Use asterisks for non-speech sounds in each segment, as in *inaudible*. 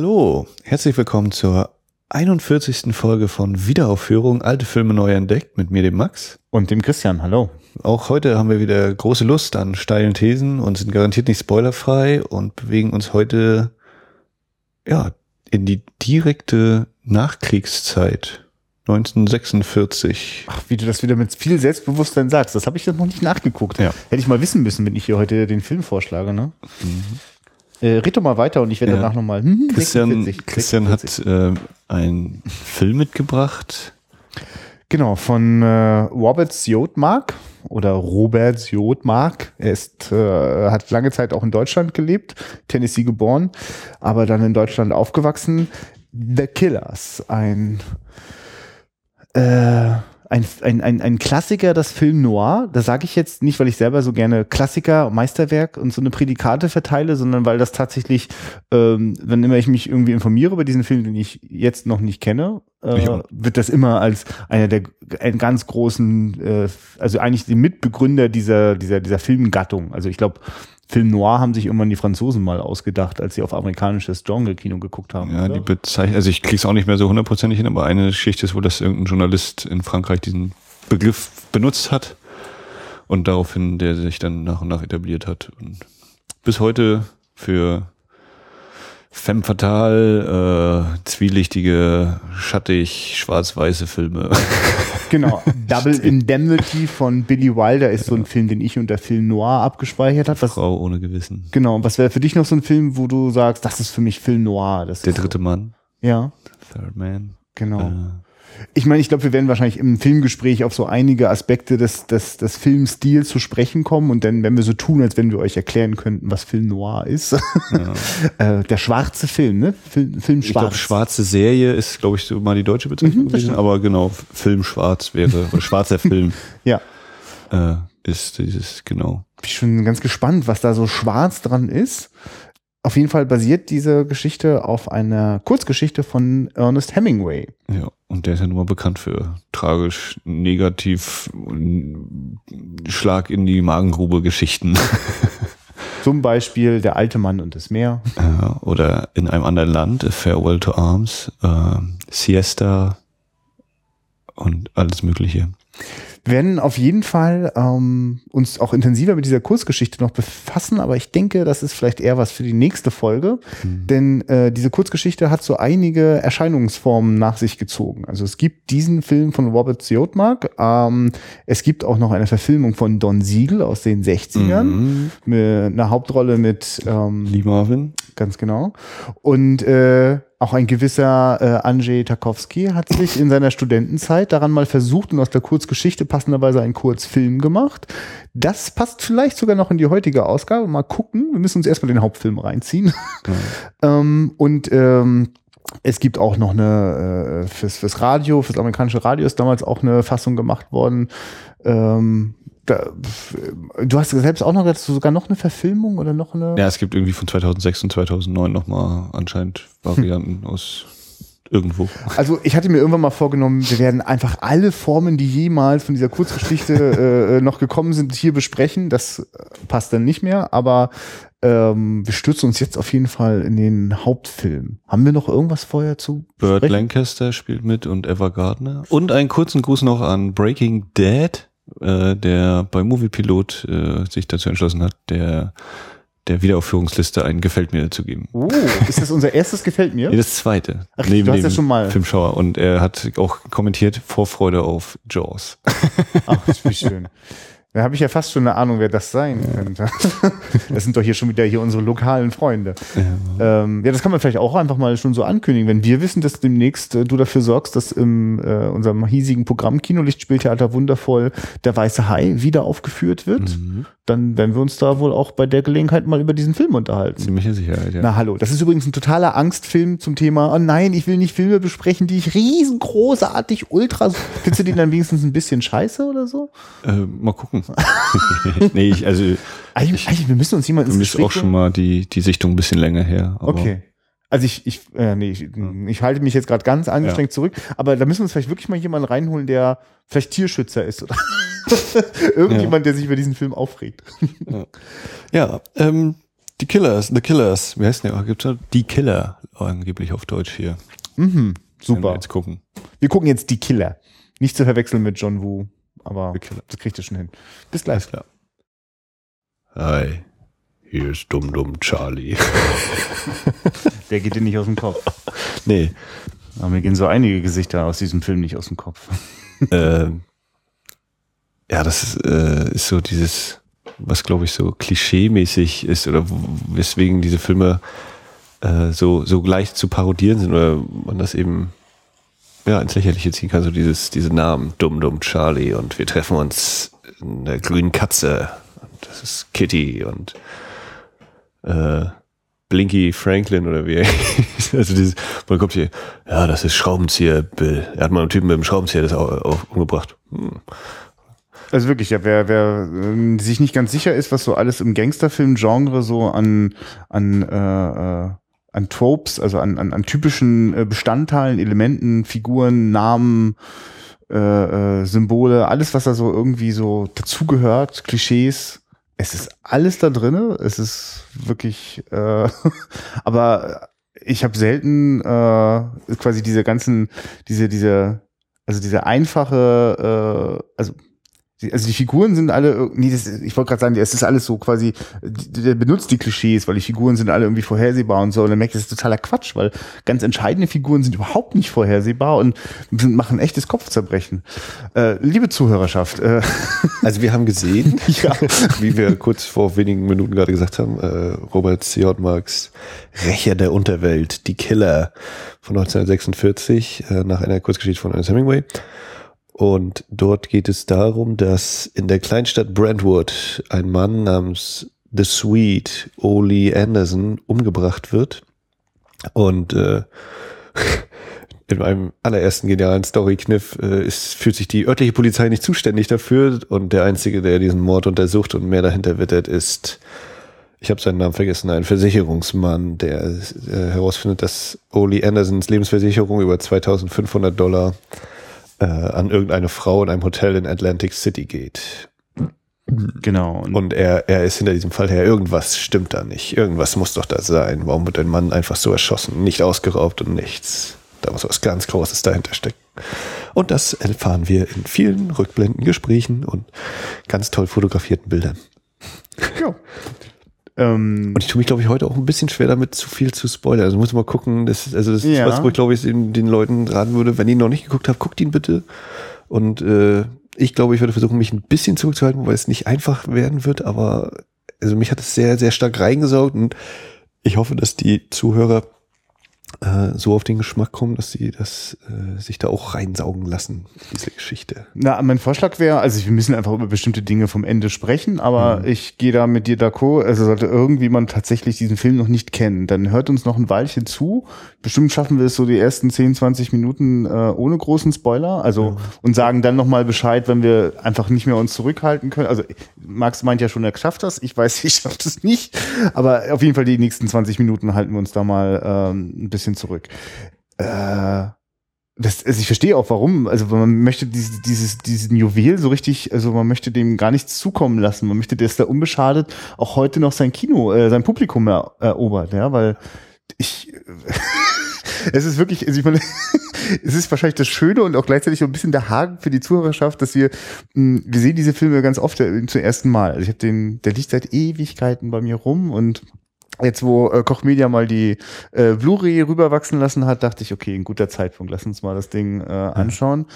Hallo, herzlich willkommen zur 41. Folge von Wiederaufführung Alte Filme neu entdeckt mit mir, dem Max. Und dem Christian, hallo. Auch heute haben wir wieder große Lust an steilen Thesen und sind garantiert nicht spoilerfrei und bewegen uns heute ja in die direkte Nachkriegszeit 1946. Ach, wie du das wieder mit viel Selbstbewusstsein sagst. Das habe ich jetzt noch nicht nachgeguckt. Ja. Hätte ich mal wissen müssen, wenn ich hier heute den Film vorschlage. Ne? Äh, red doch mal weiter und ich werde Ja. danach nochmal. Hm, Christian, 46, Christian 46. hat äh, einen Film mitgebracht. Genau, von äh, Robert Siodmark oder Robert Siodmark. Er ist, äh, hat lange Zeit auch in Deutschland gelebt, Tennessee geboren, aber dann in Deutschland aufgewachsen. The Killers, ein, äh, ein, ein, ein, ein Klassiker, das Film Noir. Das sage ich jetzt nicht, weil ich selber so gerne Klassiker, Meisterwerk und so eine Prädikate verteile, sondern weil das tatsächlich, ähm, wenn immer ich mich irgendwie informiere über diesen Film, den ich jetzt noch nicht kenne, äh, wird das immer als einer der einen ganz großen, äh, also eigentlich die Mitbegründer dieser, dieser, dieser Filmgattung. Also ich glaube, Film Noir haben sich irgendwann die Franzosen mal ausgedacht, als sie auf amerikanisches Genre-Kino geguckt haben. Ja, oder? die Bezeichnung, also ich krieg's auch nicht mehr so hundertprozentig hin, aber eine Geschichte ist wohl, dass irgendein Journalist in Frankreich diesen Begriff benutzt hat und daraufhin der sich dann nach und nach etabliert hat und bis heute für femme fatale, äh, zwielichtige, schattig, schwarz-weiße Filme. *laughs* Genau. Double Indemnity von Billy Wilder ist so ein Film, den ich unter Film Noir abgespeichert habe. Frau ohne Gewissen. genau. Und Was wäre für dich noch so ein Film, wo du sagst, das ist für mich Film Noir? Das Der dritte Mann, So. Ja, Third Man. genau. Äh, Ich meine, ich glaube, wir werden wahrscheinlich im Filmgespräch auf so einige Aspekte des, des, des Filmstils zu sprechen kommen und dann, wenn wir so tun, als wenn wir euch erklären könnten, was Film Noir ist. *laughs* äh, der schwarze Film, ne? Film, Film ich glaube, schwarz. schwarze Serie ist, glaube ich, so mal die deutsche Bezeichnung Mhm, gewesen, aber genau, Film schwarz wäre, oder schwarzer *laughs* Film Ja. äh, ist dieses, genau. Bin ich schon ganz gespannt, was da so schwarz dran ist. Auf jeden Fall basiert diese Geschichte auf einer Kurzgeschichte von Ernest Hemingway. Ja, und der ist ja nun mal bekannt für tragisch, negativ, Schlag in die Magengrube Geschichten. *laughs* Zum Beispiel Der alte Mann und das Meer. Ja, Oder in einem anderen Land, Farewell to Arms, äh, Siesta und alles Mögliche. Wir werden auf jeden Fall ähm, uns auch intensiver mit dieser Kurzgeschichte noch befassen, aber ich denke, das ist vielleicht eher was für die nächste Folge, denn äh, diese Kurzgeschichte hat so einige Erscheinungsformen nach sich gezogen. Also es gibt diesen Film von Robert Siodmark, ähm, es gibt auch noch eine Verfilmung von Don Siegel aus den 60ern, Mhm. mit einer Hauptrolle mit ähm, Lee Marvin. Ganz genau. Und äh, auch ein gewisser äh, Andrzej Tarkowski hat sich in seiner Studentenzeit daran mal versucht und aus der Kurzgeschichte passenderweise einen Kurzfilm gemacht. Das passt vielleicht sogar noch in die heutige Ausgabe. Mal gucken. Wir müssen uns erstmal den Hauptfilm reinziehen. *laughs* ähm, und ähm, es gibt auch noch eine, äh, fürs, fürs Radio, fürs amerikanische Radio ist damals auch eine Fassung gemacht worden. Ähm, da, du hast selbst auch noch, du sogar noch eine Verfilmung oder noch eine? Ja, es gibt irgendwie von 2006 und 2009 nochmal anscheinend Varianten aus irgendwo. Also ich hatte mir irgendwann mal vorgenommen, wir werden einfach alle Formen, die jemals von dieser Kurzgeschichte *laughs* äh, noch gekommen sind, hier besprechen. Das äh, passt dann nicht mehr, aber ähm, wir stürzen uns jetzt auf jeden Fall in den Hauptfilm. Haben wir noch irgendwas vorher zu Burt? Lancaster spielt mit und Eva Gardner. Und einen kurzen Gruß noch an Breaking Dead, äh, der bei Moviepilot äh, sich dazu entschlossen hat, der der Wiederaufführungsliste ein Gefällt mir zu geben. Oh, ist das unser erstes gefällt mir? *laughs* Nee, das zweite. Ach, du hast ja schon mal- Filmschauer. Und er hat auch kommentiert Vorfreude auf Jaws. *laughs* Ach, wie schön. Da habe ich ja fast schon eine Ahnung, wer das sein könnte. *laughs* Das sind doch hier schon wieder hier unsere lokalen Freunde. Ja. Ähm, ja, das kann man vielleicht auch einfach mal schon so ankündigen. Wenn wir wissen, dass demnächst äh, du dafür sorgst, dass in äh, unserem hiesigen Programm Kinolichtspieltheater wundervoll der Weiße Hai wieder aufgeführt wird, dann werden wir uns da wohl auch bei der Gelegenheit mal über diesen Film unterhalten. Ziemliche Sicherheit, ja. Na hallo, das ist übrigens ein totaler Angstfilm zum Thema, oh nein, ich will nicht Filme besprechen, die ich riesengroßartig, ultra, findest du den dann wenigstens ein bisschen scheiße oder so? Äh, mal gucken. *laughs* nee, ich, also Eigentlich, eigentlich, wir müssen uns jemand ins mir ist Gespräch auch schon mal die, die Sichtung ein bisschen länger her. Okay. Also ich, ich, äh, nee, ich, ich halte mich jetzt gerade ganz angestrengt zurück, aber da müssen wir uns vielleicht wirklich mal jemanden reinholen, der vielleicht Tierschützer ist oder *laughs* irgendjemand, der sich über diesen Film aufregt. Ja, ähm, Die Killers, The Killers. Wie heißt der? Gibt's da? Die Killer angeblich auf Deutsch hier. Mhm, Werden wir super. Jetzt gucken. Wir gucken jetzt die Killer. Nicht zu verwechseln mit John Woo, aber das kriegt ihr schon hin. Bis gleich. klar. Hi, hier ist Dumm Dumm Charlie. *laughs* Der geht dir nicht aus dem Kopf. nee, Aber mir gehen so einige Gesichter aus diesem Film nicht aus dem Kopf. *laughs* ähm, ja, das ist, äh, ist so dieses, was glaube ich so klischee-mäßig ist oder weswegen diese Filme äh, so, so leicht zu parodieren sind oder man das eben ja, ins Lächerliche ziehen kann, so dieses, diese Namen, Dumm Dumm Charlie und wir treffen uns in der grünen Katze und das ist Kitty und äh, Blinky Franklin oder wie. *laughs* Also dieses, man kommt hier, ja, das ist Schraubenzieher Bill. Er hat mal einen Typen mit dem Schraubenzieher das auch, auch umgebracht. Hm. Also wirklich, ja, wer, wer ähm, sich nicht ganz sicher ist, was so alles im Gangsterfilm-Genre so an, an, äh, äh, an Tropes, also an, an, an typischen äh, Bestandteilen, Elementen, Figuren, Namen, äh, äh, Symbole, alles, was da so irgendwie so dazugehört, Klischees, es ist alles da drinne. Es ist wirklich, äh, *laughs* aber ich habe selten äh, quasi diese ganzen, diese, diese, also diese einfache, äh, also also die Figuren sind alle, nee, das, ich wollte gerade sagen, es ist alles so quasi, der benutzt die Klischees, weil die Figuren sind alle irgendwie vorhersehbar und so. Und dann merkt, das ist totaler Quatsch, weil ganz entscheidende Figuren sind überhaupt nicht vorhersehbar und machen echtes Kopfzerbrechen. Äh, liebe Zuhörerschaft, äh, *laughs* Also wir haben gesehen, *laughs* Ja. wie wir kurz vor wenigen Minuten gerade gesagt haben, äh, Robert C. Marks Rächer der Unterwelt, die Killer von 1946, äh, nach einer Kurzgeschichte von Ernest Hemingway. Und dort geht es darum, dass in der Kleinstadt Brentwood ein Mann namens The Sweet Ole Anderson umgebracht wird. Und äh, *laughs* in meinem allerersten genialen Story-Kniff äh, ist, fühlt sich die örtliche Polizei nicht zuständig dafür und der Einzige, der diesen Mord untersucht und mehr dahinter wittert, ist, ich habe seinen Namen vergessen, ein Versicherungsmann, der äh, herausfindet, dass Ole Andersons Lebensversicherung über 2500 Dollar äh, an irgendeine Frau in einem Hotel in Atlantic City geht. genau. Und, Und er, er ist hinter diesem Fall her, irgendwas stimmt da nicht. Irgendwas muss doch da sein. Warum wird ein Mann einfach so erschossen? Nicht ausgeraubt und nichts. Da muss was ganz Großes dahinter stecken. Und das erfahren wir in vielen Rückblenden, Gesprächen und ganz toll fotografierten Bildern. ja. Ähm, Und ich tue mich, glaube ich, heute auch ein bisschen schwer damit, zu viel zu spoilern. Also muss mal gucken, das, also das Ja. ist was, wo ich, glaube ich, den, den Leuten raten würde, wenn ihr ihn noch nicht geguckt habt, guckt ihn bitte. Und äh, ich glaube, ich würde versuchen, mich ein bisschen zurückzuhalten, weil es nicht einfach werden wird, aber also mich hat es sehr, sehr stark reingesaugt und ich hoffe, dass die Zuhörer äh, so auf den Geschmack kommen, dass sie das äh, sich da auch reinsaugen lassen, diese Geschichte. Na, mein Vorschlag wäre, also wir müssen einfach über bestimmte Dinge vom Ende sprechen, aber ich gehe da mit dir d'accord. Also sollte irgendjemand tatsächlich diesen Film noch nicht kennen, dann hört uns noch ein Weilchen zu. Bestimmt schaffen wir es so die ersten 10, 20 Minuten äh, ohne großen Spoiler. Also und sagen dann nochmal Bescheid, wenn wir einfach nicht mehr uns zurückhalten können. Also Max meint ja schon, er schafft das. Ich weiß, *laughs* ich schaffe das nicht. Aber auf jeden Fall die nächsten 20 Minuten halten wir uns da mal ähm, ein bisschen zurück. Äh, das, also ich verstehe auch warum. Also man möchte dieses, dieses, diesen Juwel so richtig, also man möchte dem gar nichts zukommen lassen. Man möchte, dass der unbeschadet auch heute noch sein Kino, äh, sein Publikum er, erobert, ja, weil ich, *laughs* es ist wirklich, also ich meine, *laughs* es ist wahrscheinlich das Schöne und auch gleichzeitig so ein bisschen der Haken für die Zuhörerschaft, dass wir, mh, wir sehen diese Filme ganz oft äh, zum ersten Mal. Also ich habe den, der liegt seit Ewigkeiten bei mir rum und Jetzt, wo äh, Koch Media mal die äh, Blu-ray rüberwachsen lassen hat, dachte ich, okay, ein guter Zeitpunkt, lass uns mal das Ding äh, anschauen.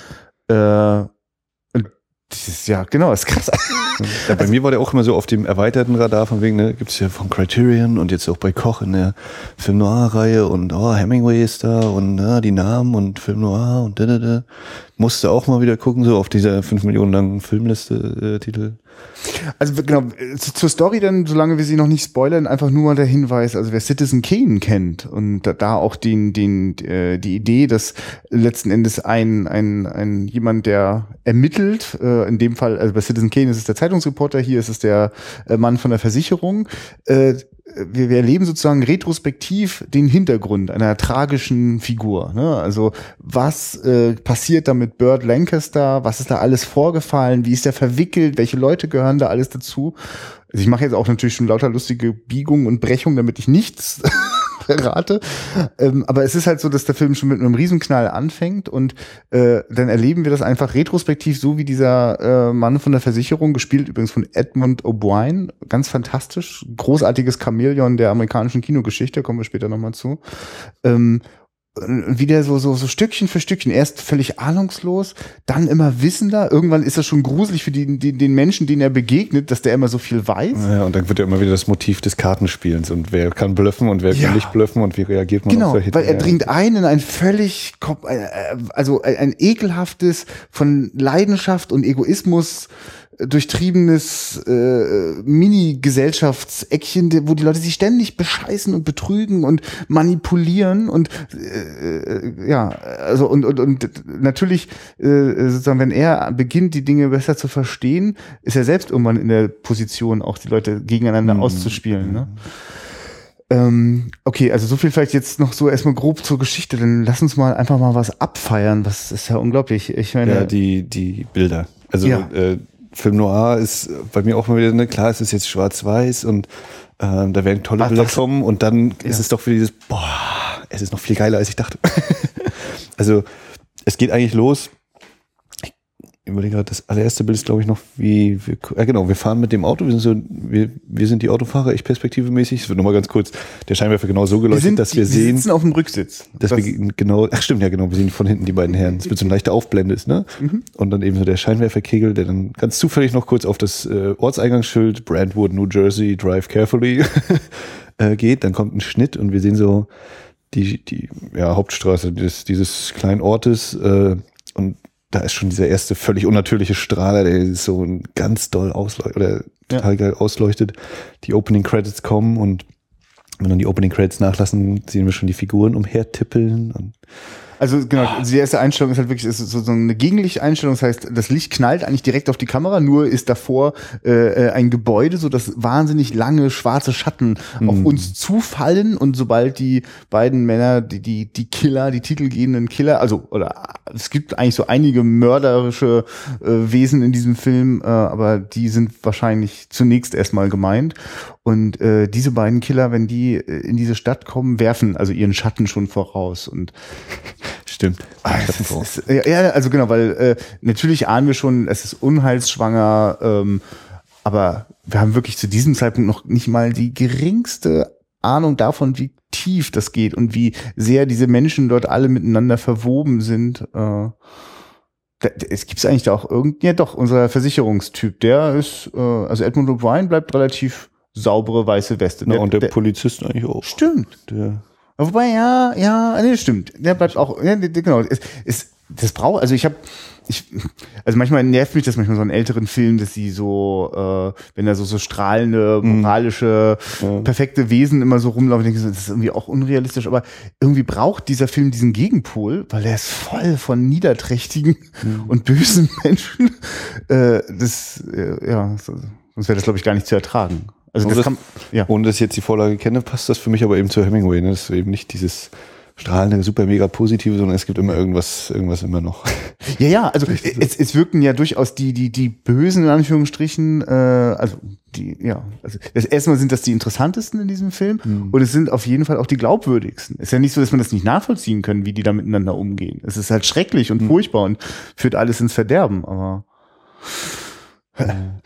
Äh, und dieses, ja, genau, ist krass. *laughs* Ja, bei mir war der auch immer so auf dem erweiterten Radar, von wegen, ne, gibt's ja von Criterion und jetzt auch bei Koch in der Film Noir-Reihe und oh, Hemingway ist da und ja, die Namen und Film Noir und da, da, da. Musste auch mal wieder gucken, so auf dieser 5 Millionen langen Filmliste äh. Also genau, äh, zu- zur Story dann, solange wir sie noch nicht spoilern, einfach nur mal der Hinweis, also wer Citizen Kane kennt und da, da auch den, den, äh, die Idee, dass letzten Endes ein, ein, ein jemand, der ermittelt, äh, in dem Fall, also bei Citizen Kane ist es der Zeitungsreporter, hier ist es der äh, Mann von der Versicherung, äh, wir, wir erleben sozusagen retrospektiv den Hintergrund einer tragischen Figur. Ne? Also was äh, passiert da mit Burt Lancaster? Was ist da alles vorgefallen? Wie ist der verwickelt? Welche Leute gehören da alles dazu? Also ich mache jetzt auch natürlich schon lauter lustige Biegungen und Brechungen, damit ich nichts verrate. Ähm, aber es ist halt so, dass der Film schon mit einem Riesenknall anfängt und äh, dann erleben wir das einfach retrospektiv, so wie dieser äh, Mann von der Versicherung, gespielt übrigens von Edmund O'Brien, ganz fantastisch, großartiges Chamäleon der amerikanischen Kinogeschichte, kommen wir später nochmal zu. Ähm, wieder so, so, so Stückchen für Stückchen. Erst völlig ahnungslos, dann immer wissender. Irgendwann ist das schon gruselig für die, die, den Menschen, denen er begegnet, dass der immer so viel weiß. Ja, und dann wird ja immer wieder das Motiv des Kartenspielens und wer kann blöffen und wer ja. kann nicht blöffen und wie reagiert man genau, auf solche Weil er dringt ein in ein völlig, äh, äh, also ein ekelhaftes von Leidenschaft und Egoismus durchtriebenes äh, Mini-Gesellschaftseckchen, wo die Leute sich ständig bescheißen und betrügen und manipulieren und äh, ja, also und, und, und natürlich äh, sozusagen, wenn er beginnt, die Dinge besser zu verstehen, ist er selbst irgendwann in der Position, auch die Leute gegeneinander mhm. auszuspielen. Ne? Ähm, okay, also so viel vielleicht jetzt noch so erstmal grob zur Geschichte. Dann lass uns mal einfach mal was abfeiern. Was ist ja unglaublich. Ich meine, ja, die die Bilder. Also ja. äh, Film Noir ist bei mir auch mal wieder, ne, klar, es ist jetzt schwarz-weiß und ähm, da werden tolle Ach, Bilder kommen und dann ja. ist es doch wieder dieses, boah, es ist noch viel geiler, als ich dachte. *laughs* also es geht eigentlich los überlege gerade, das allererste Bild ist, glaube ich, noch wie, wir, ja genau, wir fahren mit dem Auto, wir sind so, wir, wir sind die Autofahrer, ich perspektivemäßig. Es wird nochmal ganz kurz, der Scheinwerfer genau so geleuchtet, sind, dass wir die, sehen. Wir sitzen auf dem Rücksitz. Dass das wir genau, ach stimmt, ja genau, wir sehen von hinten die beiden Herren. Es wird so ein leichter Aufblende ist, ne? Mhm. Und dann eben so der Scheinwerferkegel, der dann ganz zufällig noch kurz auf das äh, Ortseingangsschild Brandwood, New Jersey, Drive Carefully *laughs* äh, geht. Dann kommt ein Schnitt und wir sehen so die, die ja, Hauptstraße dieses, dieses kleinen Ortes äh, und da ist schon dieser erste völlig unnatürliche Strahler, der so ganz doll ausleuchtet oder total ja. geil ausleuchtet. Die Opening Credits kommen und wenn dann die Opening Credits nachlassen, sehen wir schon die Figuren umhertippeln und also genau, ah. die erste Einstellung ist halt wirklich ist so, so eine Gegenlichteinstellung. Das heißt, das Licht knallt eigentlich direkt auf die Kamera, nur ist davor äh, äh ein Gebäude, so dass wahnsinnig lange schwarze Schatten mhm. auf uns zufallen. Und sobald die beiden Männer, die, die, die Killer, die titelgebenden Killer, also oder es gibt eigentlich so einige mörderische äh, Wesen in diesem Film, äh, aber die sind wahrscheinlich zunächst erstmal gemeint. Und äh, diese beiden Killer, wenn die äh, in diese Stadt kommen, werfen also ihren Schatten schon voraus. Und stimmt. Ah, ist, ja, also genau, weil äh, natürlich ahnen wir schon, es ist unheilsschwanger, ähm, aber wir haben wirklich zu diesem Zeitpunkt noch nicht mal die geringste Ahnung davon, wie tief das geht und wie sehr diese Menschen dort alle miteinander verwoben sind. Äh, es gibt eigentlich da auch irgend, ja doch, unser Versicherungstyp, der ist, äh, also Edmund O'Brien bleibt relativ saubere weiße Weste. Ja, und der, der, Polizist eigentlich auch. Stimmt. Der Wobei, ja, ja, nee, stimmt. Der bleibt auch, ja, genau. Es, es, das braucht, also ich habe, ich, also manchmal nervt mich das manchmal so einen älteren Film, dass sie so, äh, wenn da so so strahlende, mhm. moralische, mhm. perfekte Wesen immer so rumlaufen, denke ich, das ist irgendwie auch unrealistisch, aber irgendwie braucht dieser Film diesen Gegenpol, weil er ist voll von niederträchtigen mhm. und bösen *laughs* Menschen. Äh, das, äh, ja, sonst wäre das glaube ich gar nicht zu ertragen. Also das, das kann, ja. Ohne dass ich jetzt die Vorlage kenne, passt das für mich aber eben zu Hemingway. Ne? Das ist eben nicht dieses strahlende, super mega positive, sondern es gibt immer irgendwas, irgendwas immer noch. *laughs* Ja, ja, also es, es wirken ja durchaus die, die, die Bösen in Anführungsstrichen, äh, also die, ja, also das erstmal sind das die interessantesten in diesem Film mhm. und es sind auf jeden Fall auch die glaubwürdigsten. Es ist ja nicht so, dass man das nicht nachvollziehen können, wie die da miteinander umgehen. Es ist halt schrecklich und mhm. furchtbar und führt alles ins Verderben, aber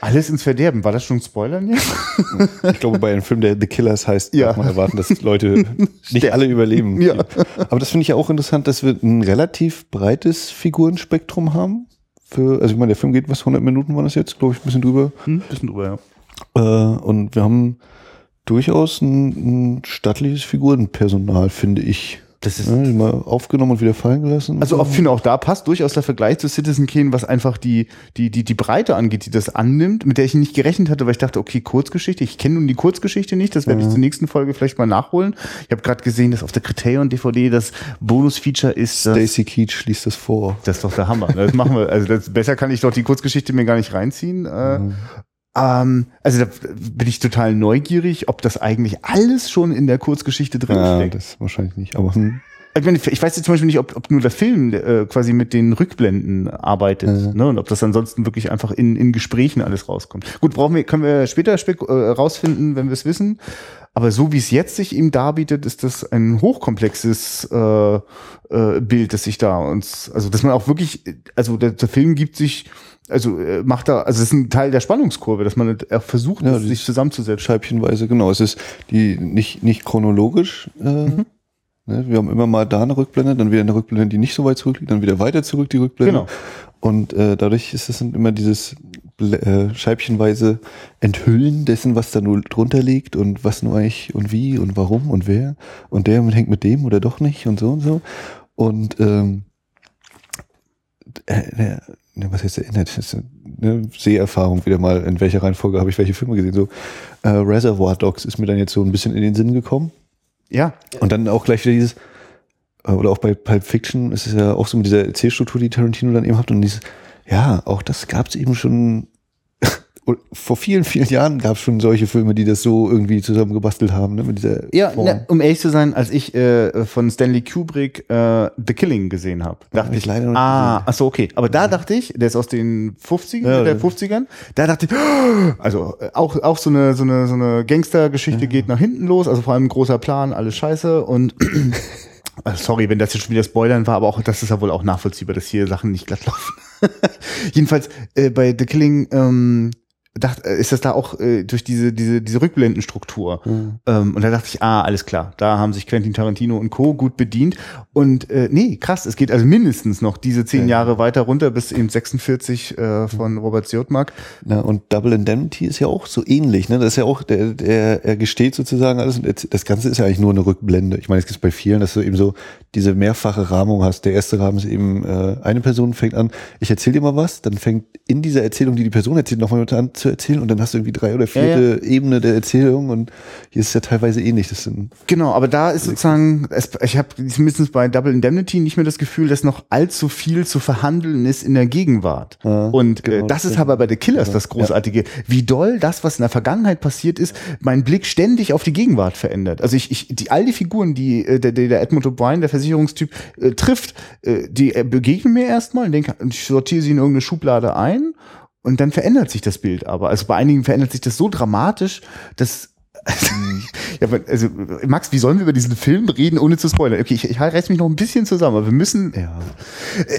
alles ins Verderben. War das schon Spoilern jetzt? Ich glaube, bei einem Film, der The Killers heißt, ja. darf man erwarten, dass Leute *laughs* nicht alle überleben. Ja. Aber das finde ich ja auch interessant, dass wir ein relativ breites Figurenspektrum haben. Für, also ich meine, der Film geht, was, 100 Minuten waren das jetzt? Glaube ich, ein bisschen drüber. Ein hm, bisschen drüber, ja. Äh, und wir haben durchaus ein, ein stattliches Figurenpersonal, finde ich. Das ist ja, mal aufgenommen und wieder fallen gelassen. Also ich finde auch da passt durchaus der Vergleich zu Citizen Kane, was einfach die, die, die, die Breite angeht, die das annimmt, mit der ich nicht gerechnet hatte, weil ich dachte, okay, Kurzgeschichte, ich kenne nun die Kurzgeschichte nicht, das werde ja. ich zur nächsten Folge vielleicht mal nachholen. Ich habe gerade gesehen, dass auf der Criterion DVD das Bonus-Feature ist. Stacy Keach liest das vor. Das ist doch der Hammer. Das machen wir. Also das, besser kann ich doch die Kurzgeschichte mir gar nicht reinziehen. Mhm. Ähm, also da bin ich total neugierig, ob das eigentlich alles schon in der Kurzgeschichte drin ja, Das wahrscheinlich nicht, aber hm. Ich, meine, ich weiß jetzt zum Beispiel nicht, ob, ob nur der Film äh, quasi mit den Rückblenden arbeitet, Mhm. ne? Und ob das ansonsten wirklich einfach in, in Gesprächen alles rauskommt. Gut, brauchen wir, können wir später spek äh, rausfinden, wenn wir es wissen. Aber so wie es jetzt sich ihm darbietet, ist das ein hochkomplexes äh, äh, Bild, das sich da uns, also dass man auch wirklich, also der, der Film gibt sich, also äh, macht da, also es ist ein Teil der Spannungskurve, dass man versucht, Ja, sich zusammenzusetzen. Scheibchenweise, genau. Es ist die nicht, nicht chronologisch. Äh, Mhm. ne? Wir haben immer mal da eine Rückblende, dann wieder eine Rückblende, die nicht so weit zurückliegt, dann wieder weiter zurück die Rückblende. Genau. Und äh, dadurch ist es immer dieses äh, scheibchenweise Enthüllen dessen, was da nur drunter liegt und was nur eigentlich und wie und warum und wer und der hängt mit dem oder doch nicht und so und so. Und ähm, äh, ne, was jetzt erinnert, das ist eine Seherfahrung wieder mal, in welcher Reihenfolge habe ich welche Filme gesehen. So äh, Reservoir Dogs ist mir dann jetzt so ein bisschen in den Sinn gekommen. Ja, Und dann auch gleich wieder dieses, äh, oder auch bei Pulp Fiction ist es ja auch so mit dieser Erzählstruktur, die Tarantino dann eben hat und dieses, ja, auch das gab es eben schon, vor vielen, vielen Jahren gab es schon solche Filme, die das so irgendwie zusammengebastelt haben, ne, mit dieser Ja, ne, um ehrlich zu sein, als ich äh, von Stanley Kubrick äh, The Killing gesehen habe, dachte hab ich leider noch nicht ah, ach so, okay. Aber da dachte ich, der ist aus den 50ern, Ja, der ja. 50ern, da dachte ich, *gasps* also äh, auch, auch so eine, so eine, so eine Gangstergeschichte geht nach hinten los, also vor allem großer Plan, alles scheiße und *coughs* Also Sorry, wenn das jetzt schon wieder Spoilern war, aber auch das ist ja wohl auch nachvollziehbar, dass hier Sachen nicht glatt laufen. *laughs* Jedenfalls äh, bei The Killing ähm, dacht, äh, ist das da auch äh, durch diese diese diese Rückblendenstruktur. Mhm. Ähm, und da dachte ich, ah, alles klar, da haben sich Quentin Tarantino und Co. gut bedient. Und äh, nee, krass, es geht also mindestens noch diese zehn Ja. Jahre weiter runter bis eben 46 äh, von Robert Siodmak. Na, und Double Indemnity ist ja auch so ähnlich, ne? Das ist ja auch, der, der, er gesteht sozusagen alles und das Ganze ist ja eigentlich nur eine Rückblende. Ich meine, es gibt bei vielen, dass du eben so diese mehrfache Rahmung hast. Der erste Rahmen ist eben, äh, eine Person fängt an, ich erzähle dir mal was, dann fängt in dieser Erzählung, die die Person erzählt, nochmal an zu erzählen und dann hast du irgendwie drei oder vierte Ebene der Erzählung und hier ist es ja teilweise ähnlich. Das sind, Genau, aber da ist sozusagen, es, ich habe zumindest bei Double Indemnity nicht mehr das Gefühl, dass noch allzu viel zu verhandeln ist in der Gegenwart. Ja, Und genau, äh, das ist aber bei The Killers das Großartige, wie doll das, was in der Vergangenheit passiert ist, meinen Blick ständig auf die Gegenwart verändert. Also ich, ich die, all die Figuren, die äh, der, der der Edmund O'Brien, der Versicherungstyp, äh, trifft, äh, die äh, begegnen mir erstmal und denke, ich sortiere sie in irgendeine Schublade ein. Und dann verändert sich das Bild aber. Also bei einigen verändert sich das so dramatisch, dass *laughs* ja, aber, also Max, wie sollen wir über diesen Film reden, ohne zu spoilern? Okay, ich, ich reiß mich noch ein bisschen zusammen, aber wir müssen, ja.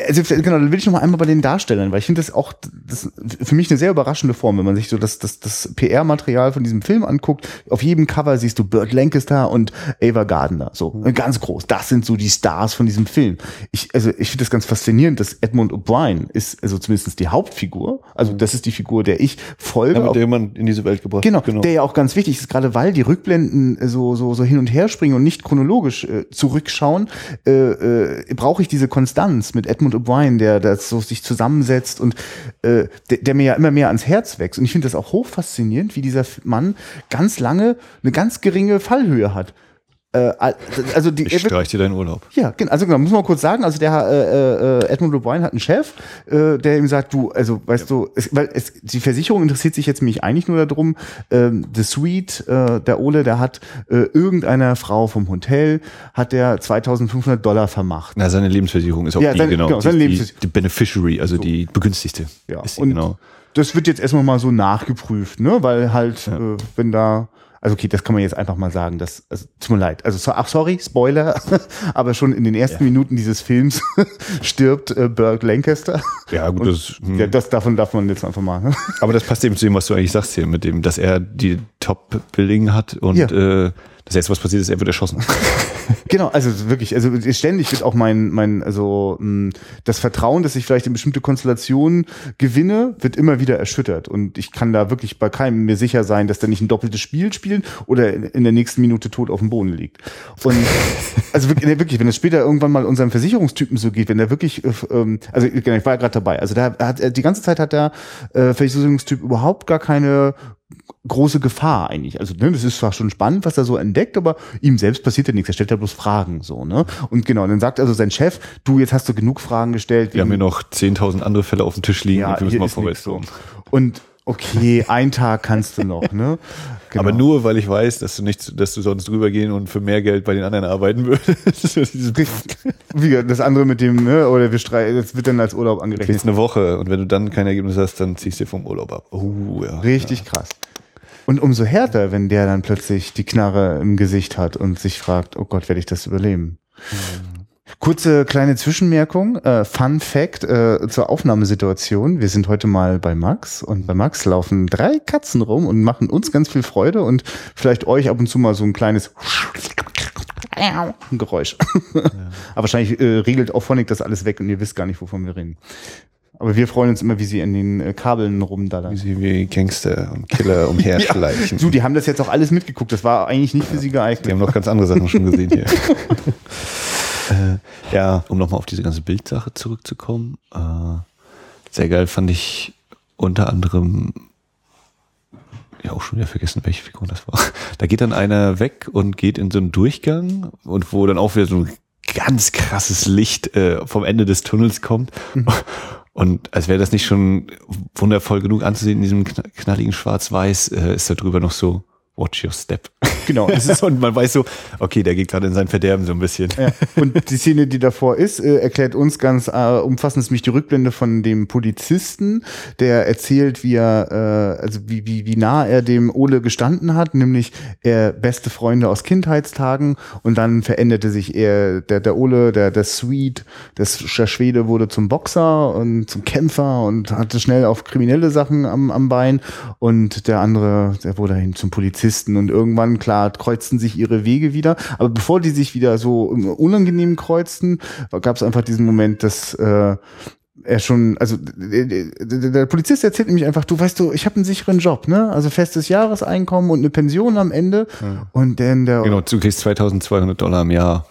also genau, dann will ich noch mal einmal bei den Darstellern, weil ich finde das auch das, für mich eine sehr überraschende Form, wenn man sich so das, das, das PR-Material von diesem Film anguckt. Auf jedem Cover siehst du Burt Lancaster und Ava Gardner, so ganz groß. Das sind so die Stars von diesem Film. Ich, also ich finde das ganz faszinierend, dass Edmund O'Brien ist also zumindest die Hauptfigur. Also das ist die Figur, der ich folge. ja mit der man in diese Welt gebracht Genau, genau. der ja auch ganz wichtig ist, gerade weil die Rückblenden äh, so, so, so hin und her springen und nicht chronologisch äh, zurückschauen, äh, äh, brauche ich diese Konstanz mit Edmund O'Brien, der das so sich zusammensetzt und äh, der, der mir ja immer mehr ans Herz wächst. Und ich finde das auch hoch faszinierend, wie dieser Mann ganz lange eine ganz geringe Fallhöhe hat. Äh, also die, Ich streich dir deinen Urlaub. ja, genau. Also genau, muss man kurz sagen, also der äh, äh, Edmund O'Brien hat einen Chef, äh, der ihm sagt, du, also weißt du, es, weil es, die Versicherung interessiert sich jetzt nämlich eigentlich nur darum, ähm, The Suite, äh, der Ole, der hat äh, irgendeiner Frau vom Hotel, hat der 2500 Dollar vermacht. Na, seine Lebensversicherung ist auch Ja, die, seine- genau. genau, die, seine die, Lebensversicherung. die Beneficiary, also die begünstigte. Ja, Ist die, und genau. das wird jetzt erstmal mal so nachgeprüft, ne, weil halt, äh, wenn da, also okay, das kann man jetzt einfach mal sagen, das, also, tut mir leid, also, so, ach sorry, Spoiler, *laughs* aber schon in den ersten Minuten dieses Films *laughs* stirbt äh, Burt Lancaster. Ja, gut, das, hm. Ja, das davon darf man jetzt einfach mal. Ne? aber das passt eben zu dem, was du eigentlich sagst hier, mit dem, dass er die Top-Billing hat und Ja. äh, das erste, was passiert ist, er wird erschossen. *laughs* Genau, also wirklich, also ständig wird auch mein, mein, also mh, das Vertrauen, dass ich vielleicht in bestimmte Konstellationen gewinne, wird immer wieder erschüttert. Und ich kann da wirklich bei keinem mir sicher sein, dass der nicht ein doppeltes Spiel spielt oder in, der nächsten Minute tot auf dem Boden liegt. Und *laughs* also wirklich, nee, wirklich, wenn es später irgendwann mal unserem Versicherungstypen so geht, wenn der wirklich, äh, ähm, also genau, ich war ja gerade dabei, also da hat die ganze Zeit hat der äh, Versicherungstyp überhaupt gar keine große Gefahr eigentlich. Also ne, das ist zwar schon spannend, was er so entdeckt, aber ihm selbst passiert ja nichts. Er stellt ja bloß Fragen so. ne Und genau, dann sagt also sein Chef, du, jetzt hast du genug Fragen gestellt. Wir haben hier noch 10.000 andere Fälle auf dem Tisch liegen ja, und wir müssen mal vorwärts so. Und Okay, ein Tag kannst du noch, ne? *laughs* Genau. Aber nur, weil ich weiß, dass du nicht, dass du sonst drüber gehen und für mehr Geld bei den anderen arbeiten würdest. *laughs* Wie das andere mit dem, ne? Oder wir streiten, das wird dann als Urlaub angerechnet. Jetzt eine Woche und wenn du dann kein Ergebnis hast, dann ziehst du vom Urlaub ab. Oh, ja. Richtig ja. krass. Und umso härter, wenn der dann plötzlich die Knarre im Gesicht hat und sich fragt, oh Gott, werde ich das überleben? Mhm. Kurze kleine Zwischenmerkung, äh, Fun Fact äh, zur Aufnahmesituation. Wir sind heute mal bei Max und bei Max laufen drei Katzen rum und machen uns ganz viel Freude und vielleicht euch ab und zu mal so ein kleines Geräusch. Ja. *laughs* Aber wahrscheinlich äh, regelt auch Phonic das alles weg und ihr wisst gar nicht, wovon wir reden. Aber wir freuen uns immer, wie sie in den äh, Kabeln rumdallern. Wie sie wie Gangster und Killer *laughs* umherschleichen. ja. Du, die haben das jetzt auch alles mitgeguckt. Das war eigentlich nicht für sie geeignet. Die haben noch ganz andere Sachen schon gesehen hier. *laughs* äh, *laughs* ja, um nochmal auf diese ganze Bildsache zurückzukommen. Äh, sehr geil fand ich unter anderem, ja auch schon wieder vergessen, welche Figur das war. Da geht dann einer weg und geht in so einen Durchgang und wo dann auch wieder so ein ganz krasses Licht äh, vom Ende des Tunnels kommt. Mhm. Und als wäre das nicht schon wundervoll genug anzusehen in diesem knalligen Schwarz-Weiß, äh, ist da drüber noch so Watch your step. *laughs* Genau. Es ist, und man weiß so, okay, der geht gerade in sein Verderben so ein bisschen. Ja. Und die Szene, die davor ist, äh, erklärt uns ganz äh, umfassend, ist nämlich die Rückblende von dem Polizisten, der erzählt, wie er, äh, also wie, wie, wie nah er dem Ole gestanden hat, nämlich er beste Freunde aus Kindheitstagen und dann veränderte sich er, der, der Ole, der, der Swede, der Schwede wurde zum Boxer und zum Kämpfer und hatte schnell auf kriminelle Sachen am, am Bein und der andere, der wurde hin zum Polizisten Polizisten und irgendwann, klar, kreuzten sich ihre Wege wieder. Aber bevor die sich wieder so unangenehm kreuzten, gab es einfach diesen Moment, dass äh, er schon, also der, Polizist erzählt nämlich einfach, du weißt du, ich habe einen sicheren Job, ne? Also festes Jahreseinkommen und eine Pension am Ende. Ja. Und dann der genau, du kriegst 2200 Dollar im Jahr.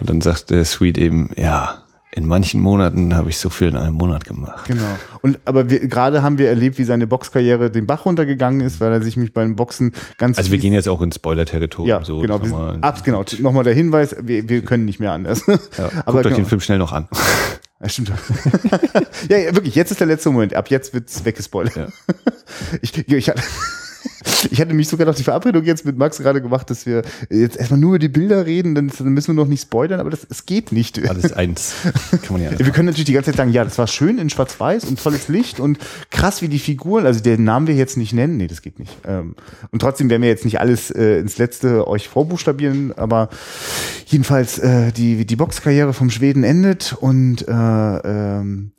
Und dann sagt der Sweet eben, ja, in manchen Monaten habe ich so viel in einem Monat gemacht. Genau. Und aber wir, gerade haben wir erlebt, wie seine Boxkarriere den Bach runtergegangen ist, weil er sich mich beim Boxen ganz. Also wir gehen jetzt auch ins Spoiler-Territorium. Ja, so, genau. Wir, ab, genau. Nochmal der Hinweis: Wir, wir können nicht mehr anders. Ja, *laughs* aber guckt euch genau. den Film schnell noch an. Ja, stimmt. *laughs* ja, ja, wirklich. Jetzt ist der letzte Moment. Ab jetzt wird's weggespoilert. Ja. *laughs* Ich, ich hatte ich hatte mich sogar noch die Verabredung jetzt mit Max gerade gemacht, dass wir jetzt erstmal nur über die Bilder reden, dann, müssen wir noch nicht spoilern, aber das, es geht nicht. Alles eins. Kann man ja *laughs* wir können natürlich die ganze Zeit sagen, ja, das war schön in Schwarz-Weiß und tolles Licht und krass wie die Figuren, also den Namen wir jetzt nicht nennen, nee, das geht nicht. Ähm, und trotzdem werden wir jetzt nicht alles äh, ins Letzte euch vorbuchstabieren, aber jedenfalls äh, die, die Boxkarriere vom Schweden endet und äh, ähm,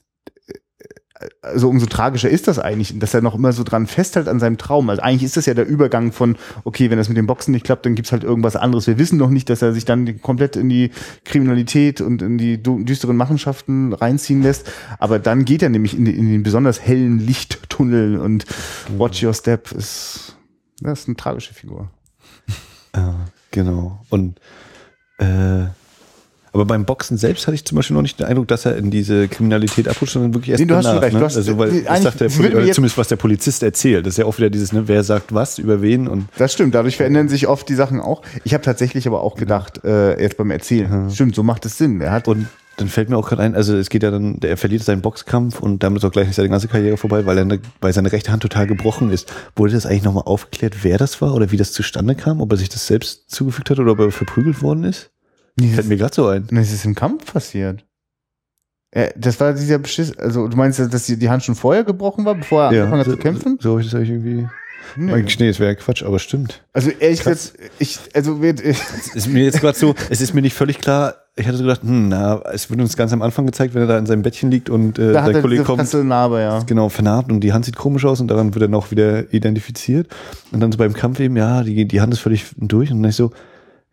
also umso tragischer ist das eigentlich, dass er noch immer so dran festhält an seinem Traum. Also eigentlich ist das ja der Übergang von, okay, wenn das mit dem Boxen nicht klappt, dann gibt's halt irgendwas anderes. Wir wissen noch nicht, dass er sich dann komplett in die Kriminalität und in die düsteren Machenschaften reinziehen lässt. Aber dann geht er nämlich in, in den besonders hellen Lichttunnel und Watch Your Step ist, das ist eine tragische Figur. Ja, genau. Und äh aber beim Boxen selbst hatte ich zum Beispiel noch nicht den Eindruck, dass er in diese Kriminalität abrutscht, sondern wirklich erst nee, du danach. Hast recht, ne? du hast, also, weil ich sagt der Poli zumindest was der Polizist erzählt. Das ist ja auch wieder dieses, ne, wer sagt was, über wen und. Das stimmt, dadurch verändern sich oft die Sachen auch. Ich habe tatsächlich aber auch gedacht, äh, jetzt beim Erzählen, mhm. stimmt, so macht es Sinn. Er hat und dann fällt mir auch gerade ein, also es geht ja dann, er verliert seinen Boxkampf und damit ist auch gleich seine ganze Karriere vorbei, weil er ne, weil seine rechte Hand total gebrochen ist. Wurde das eigentlich nochmal aufgeklärt, wer das war oder wie das zustande kam? Ob er sich das selbst zugefügt hat oder ob er verprügelt worden ist? Nee, Fällt mir gerade so ein. Das ist im Kampf passiert. Äh, das war dieser Beschiss, also du meinst, dass die, die Hand schon vorher gebrochen war, bevor er ja, angefangen hat so, zu kämpfen? So habe ich das eigentlich irgendwie. Nee. nee, das wäre Quatsch, aber stimmt. Also ehrlich gesagt, ich, also ich, *laughs* ist mir jetzt gerade so, es ist mir nicht völlig klar. Ich hatte so gedacht, hm, na, es wird uns ganz am Anfang gezeigt, wenn er da in seinem Bettchen liegt und äh, da der Kollege kommt, Narbe, ja. genau vernarbt und die Hand sieht komisch aus und daran wird er noch wieder identifiziert und dann so beim Kampf eben, ja, die, die Hand ist völlig durch und dann ich so,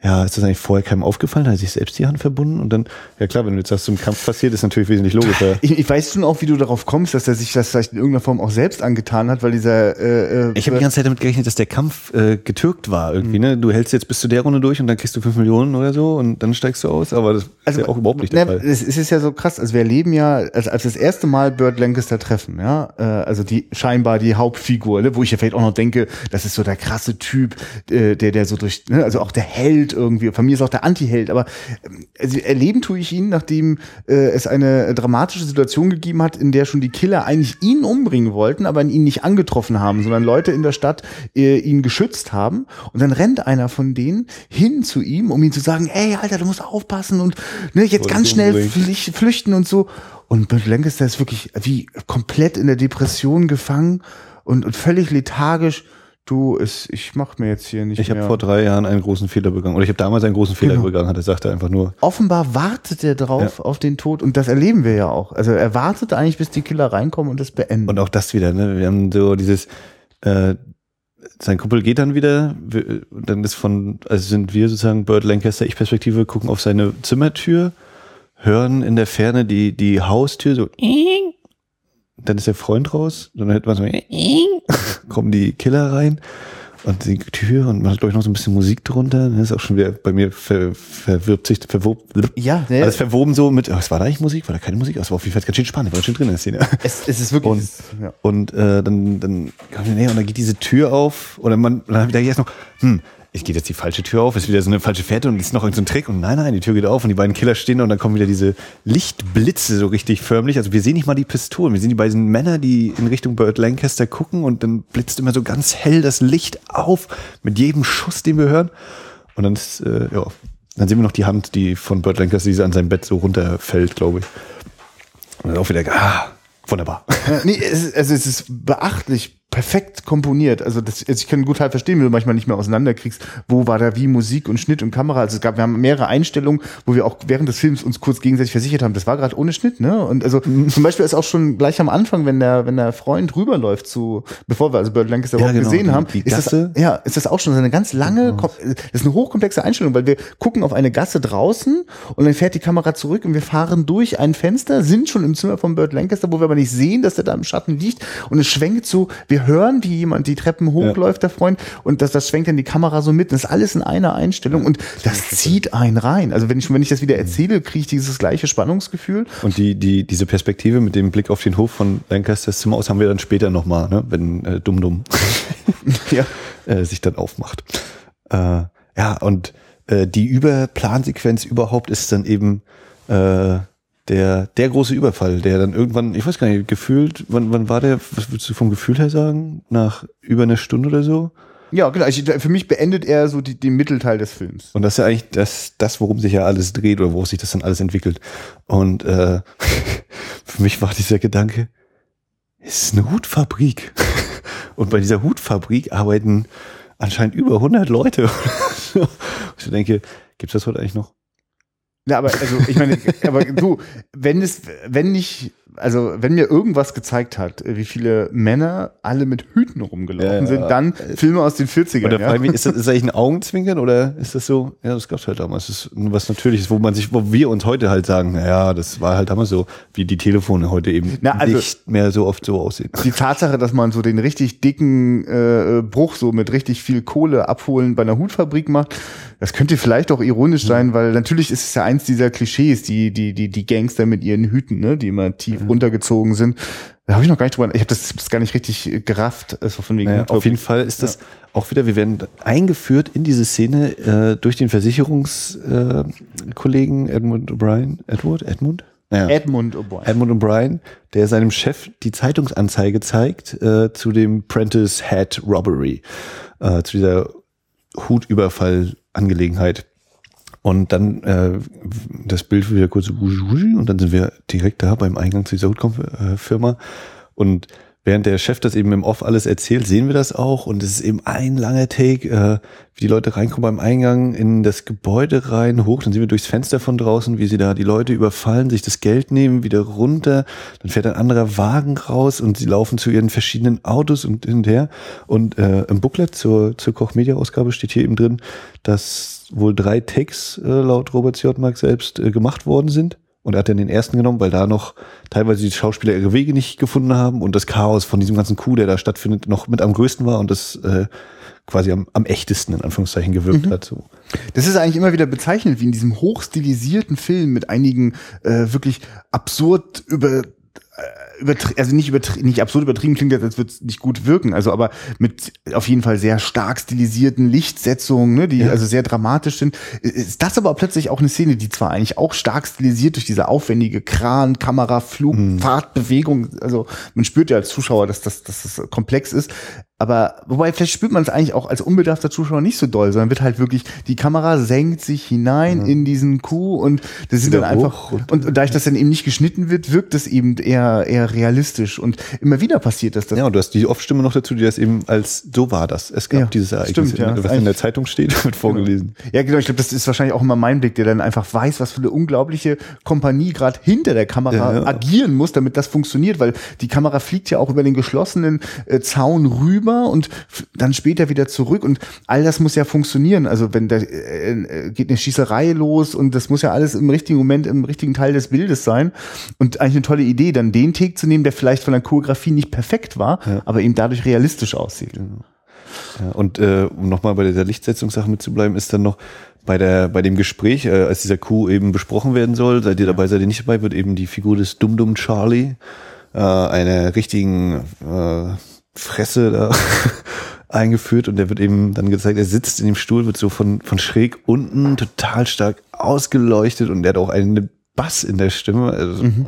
ja, ist das eigentlich vorher keinem aufgefallen? Hat er sich selbst die Hand verbunden? Und dann, ja klar, wenn du jetzt sagst, zum Kampf passiert, ist natürlich wesentlich logischer. *laughs* Ich, ich weiß schon auch, wie du darauf kommst, dass er sich das vielleicht in irgendeiner Form auch selbst angetan hat, weil dieser äh, äh Ich habe die ganze Zeit damit gerechnet, dass der Kampf äh, getürkt war irgendwie, mhm. ne? Du hältst jetzt bis zu der Runde durch und dann kriegst du fünf Millionen oder so und dann steigst du aus, aber das also, ist ja auch überhaupt nicht der ne, Fall. Es ist ja so krass, also wir erleben ja, als, als das erste Mal Bird Lancaster treffen, ja, äh, also die scheinbar die Hauptfigur, ne? wo ich ja vielleicht auch noch denke, das ist so der krasse Typ, äh, der, der so durch, ne? also auch der Held Held irgendwie. Von mir ist auch der Anti-Held, aber also erleben tue ich ihn, nachdem äh, es eine dramatische Situation gegeben hat, in der schon die Killer eigentlich ihn umbringen wollten, aber ihn nicht angetroffen haben, sondern Leute in der Stadt äh, ihn geschützt haben. Und dann rennt einer von denen hin zu ihm, um ihm zu sagen, ey, Alter, du musst aufpassen und ne, jetzt Wollte ganz schnell flüch- flüchten und so. Und Burt Lancaster ist wirklich wie komplett in der Depression gefangen und, und völlig lethargisch. Du, es, ich mach mir jetzt hier nicht Ich habe vor drei Jahren einen großen Fehler begangen. Oder ich habe damals einen großen Fehler Genau. begangen, hat er sagte einfach nur. Offenbar wartet er drauf auf den Tod und das erleben wir ja auch. Also er wartet eigentlich, bis die Killer reinkommen und das beenden. Und auch das wieder, ne? Wir haben so dieses, äh, sein Kumpel geht dann wieder, wir, dann ist von, also sind wir sozusagen Bird Lancaster, ich Perspektive, gucken auf seine Zimmertür, hören in der Ferne die, die Haustür so, dann ist der Freund raus, dann hört man so, *laughs* kommen die Killer rein und die Tür und man hat glaube ich noch so ein bisschen Musik drunter, das ist auch schon wieder bei mir ver, verwirbt sich, verwobt, ja, ne, alles verwoben so mit, oh, was war da eigentlich Musik? War da keine Musik? Oh, Es war auf jeden Fall ganz schön spannend, war ganz schön drin in der Szene. *laughs* es, es ist wirklich. Und, ja. und äh, dann, dann kam die näher und dann geht diese Tür auf oder man und dann wieder erst noch, hm, ich geht jetzt die falsche Tür auf, ist wieder so eine falsche Fährte und ist noch irgendein so Trick und nein, nein, die Tür geht auf und die beiden Killer stehen und dann kommen wieder diese Lichtblitze so richtig förmlich. Also wir sehen nicht mal die Pistolen, wir sehen die beiden Männer, die in Richtung Burt Lancaster gucken und dann blitzt immer so ganz hell das Licht auf mit jedem Schuss, den wir hören. Und dann ist, äh, ja, dann sehen wir noch die Hand, die von Burt Lancaster, die an seinem Bett so runterfällt, glaube ich. Und dann auch wieder, ah, wunderbar. Nee, es, ist- also es ist beachtlich perfekt komponiert. Also, das, also ich kann gut halt verstehen, wie du manchmal nicht mehr auseinanderkriegst, wo war da wie Musik und Schnitt und Kamera. Also es gab, wir haben mehrere Einstellungen, wo wir auch während des Films uns kurz gegenseitig versichert haben, das war gerade ohne Schnitt, ne? Und also zum Beispiel ist auch schon gleich am Anfang, wenn der, wenn der Freund rüberläuft zu, bevor wir also Bird Lancaster Ja, genau, gesehen haben, ist das, Gasse. ja, ist das auch schon so eine ganz lange, kom- das ist eine hochkomplexe Einstellung, weil wir gucken auf eine Gasse draußen und dann fährt die Kamera zurück und wir fahren durch ein Fenster, sind schon im Zimmer von Burt Lancaster, wo wir aber nicht sehen, dass er da im Schatten liegt und es schwenkt so, wir hören, wie jemand die Treppen hochläuft, der Freund, und das, das schwenkt dann die Kamera so mit. Das ist alles in einer Einstellung und das zieht einen rein. Also wenn ich, wenn ich das wieder erzähle, kriege ich dieses gleiche Spannungsgefühl. Und die, die, diese Perspektive mit dem Blick auf den Hof von Lancasters Zimmer aus haben wir dann später nochmal, ne? wenn äh, Dumm Dumm *laughs* Ja. *laughs* äh, sich dann aufmacht. Äh, ja, und äh, die Überplansequenz überhaupt ist dann eben äh, der, der große Überfall, der dann irgendwann, ich weiß gar nicht, gefühlt, wann, wann war der, was würdest du vom Gefühl her sagen? Nach über einer Stunde oder so? Ja, genau. Ich, für mich beendet er so die, den Mittelteil des Films. Und das ist ja eigentlich das, das, worum sich ja alles dreht oder woraus sich das dann alles entwickelt. Und äh, *laughs* für mich war dieser Gedanke, es ist eine Hutfabrik. *laughs* Und bei dieser Hutfabrik arbeiten anscheinend über 100 Leute. *laughs* ich denke, gibt's das heute eigentlich noch? Ja, aber also ich meine, aber du, wenn es, wenn nicht, also wenn mir irgendwas gezeigt hat, wie viele Männer alle mit Hüten rumgelaufen Ja, ja. sind, dann Filme aus den 40ern. Oder ja? ist das, ist das eigentlich ein Augenzwinkern oder ist das so? Ja, das gab's halt damals. Das ist was Natürliches, wo man sich, wo wir uns heute halt sagen, ja, das war halt damals so, wie die Telefone heute eben Na, also- nicht mehr so oft so aussehen. die Tatsache, dass man so den richtig dicken äh, Bruch so mit richtig viel Kohle abholen bei einer Hutfabrik macht, das könnte vielleicht auch ironisch sein, weil natürlich ist es ja eins dieser Klischees, die die die die Gangster mit ihren Hüten, ne, die immer tief runtergezogen sind. Da habe ich noch gar nicht drüber, ich habe das, das gar nicht richtig äh, gerafft, also von wegen Naja, auf jeden Fall ist das auch wieder, wir werden eingeführt in diese Szene äh, durch den Versicherungskollegen äh, Edmund O'Brien. Edward? Edmund? Naja. Edmund O'Brien. Edmund O'Brien, der seinem Chef die Zeitungsanzeige zeigt äh, zu dem Prentice Hat Robbery, äh, zu dieser Hutüberfall-Angelegenheit. Und dann äh, das Bild wieder kurz und dann sind wir direkt da beim Eingang zu dieser Hutfirma. Und während der Chef das eben im Off alles erzählt, sehen wir das auch. Und es ist eben ein langer Take, äh, wie die Leute reinkommen beim Eingang in das Gebäude rein, hoch. Dann sehen wir durchs Fenster von draußen, wie sie da die Leute überfallen, sich das Geld nehmen, wieder runter. Dann fährt ein anderer Wagen raus und sie laufen zu ihren verschiedenen Autos und hin und her. Und äh, im Booklet zur, zur Koch-Media-Ausgabe steht hier eben drin, dass wohl drei Takes äh, laut Robert Siotmark selbst äh, gemacht worden sind. Und er hat dann den ersten genommen, weil da noch teilweise die Schauspieler ihre Wege nicht gefunden haben und das Chaos von diesem ganzen Coup, der da stattfindet, noch mit am größten war und das äh, quasi am, am echtesten in Anführungszeichen gewirkt hat. So. Das ist eigentlich immer wieder bezeichnend, wie in diesem hochstilisierten Film mit einigen äh, wirklich absurd über also nicht übertri nicht absurd übertrieben klingt als würde es nicht gut wirken, also aber mit auf jeden Fall sehr stark stilisierten Lichtsetzungen, ne, die ja. also sehr dramatisch sind. Ist das aber plötzlich auch eine Szene, die zwar eigentlich auch stark stilisiert durch diese aufwendige Kran, Kamera, Flug, hm. Fahrtbewegung, also man spürt ja als Zuschauer, dass das, dass das komplex ist, aber wobei, vielleicht spürt man es eigentlich auch als unbedarfter Zuschauer nicht so doll, sondern wird halt wirklich, die Kamera senkt sich hinein mhm. in diesen Kuh und das sind dann einfach, und, und, und dadurch, dass dann eben nicht geschnitten wird, wirkt es eben eher, eher realistisch und immer wieder passiert das. Ja, und du hast die Off-Stimme noch dazu, die das eben als, so war das. Es gab ja, dieses Ereignis, stimmt, ja, was in der Zeitung steht, *laughs* wird genau. vorgelesen. Genau. Ja, genau, ich glaube, das ist wahrscheinlich auch immer mein Blick, der dann einfach weiß, was für eine unglaubliche Kompanie gerade hinter der Kamera ja, agieren muss, damit das funktioniert, weil die Kamera fliegt ja auch über den geschlossenen äh, Zaun rüber und dann später wieder zurück und all das muss ja funktionieren. Also wenn da äh, äh, geht eine Schießerei los und das muss ja alles im richtigen Moment, im richtigen Teil des Bildes sein und eigentlich eine tolle Idee, dann den Take zu nehmen, der vielleicht von der Choreografie nicht perfekt war, ja. aber eben dadurch realistisch aussieht. Genau. Ja, und äh, um nochmal bei dieser Lichtsetzungssache mitzubleiben, ist dann noch bei der bei dem Gespräch, äh, als dieser Coup eben besprochen werden soll, seid ihr dabei, seid ihr nicht dabei, wird eben die Figur des Dum Dum Charlie äh, einer richtigen äh, Fresse da *laughs* eingeführt und der wird eben dann gezeigt, er sitzt in dem Stuhl, wird so von, von schräg unten total stark ausgeleuchtet und der hat auch einen Bass in der Stimme. Also mhm.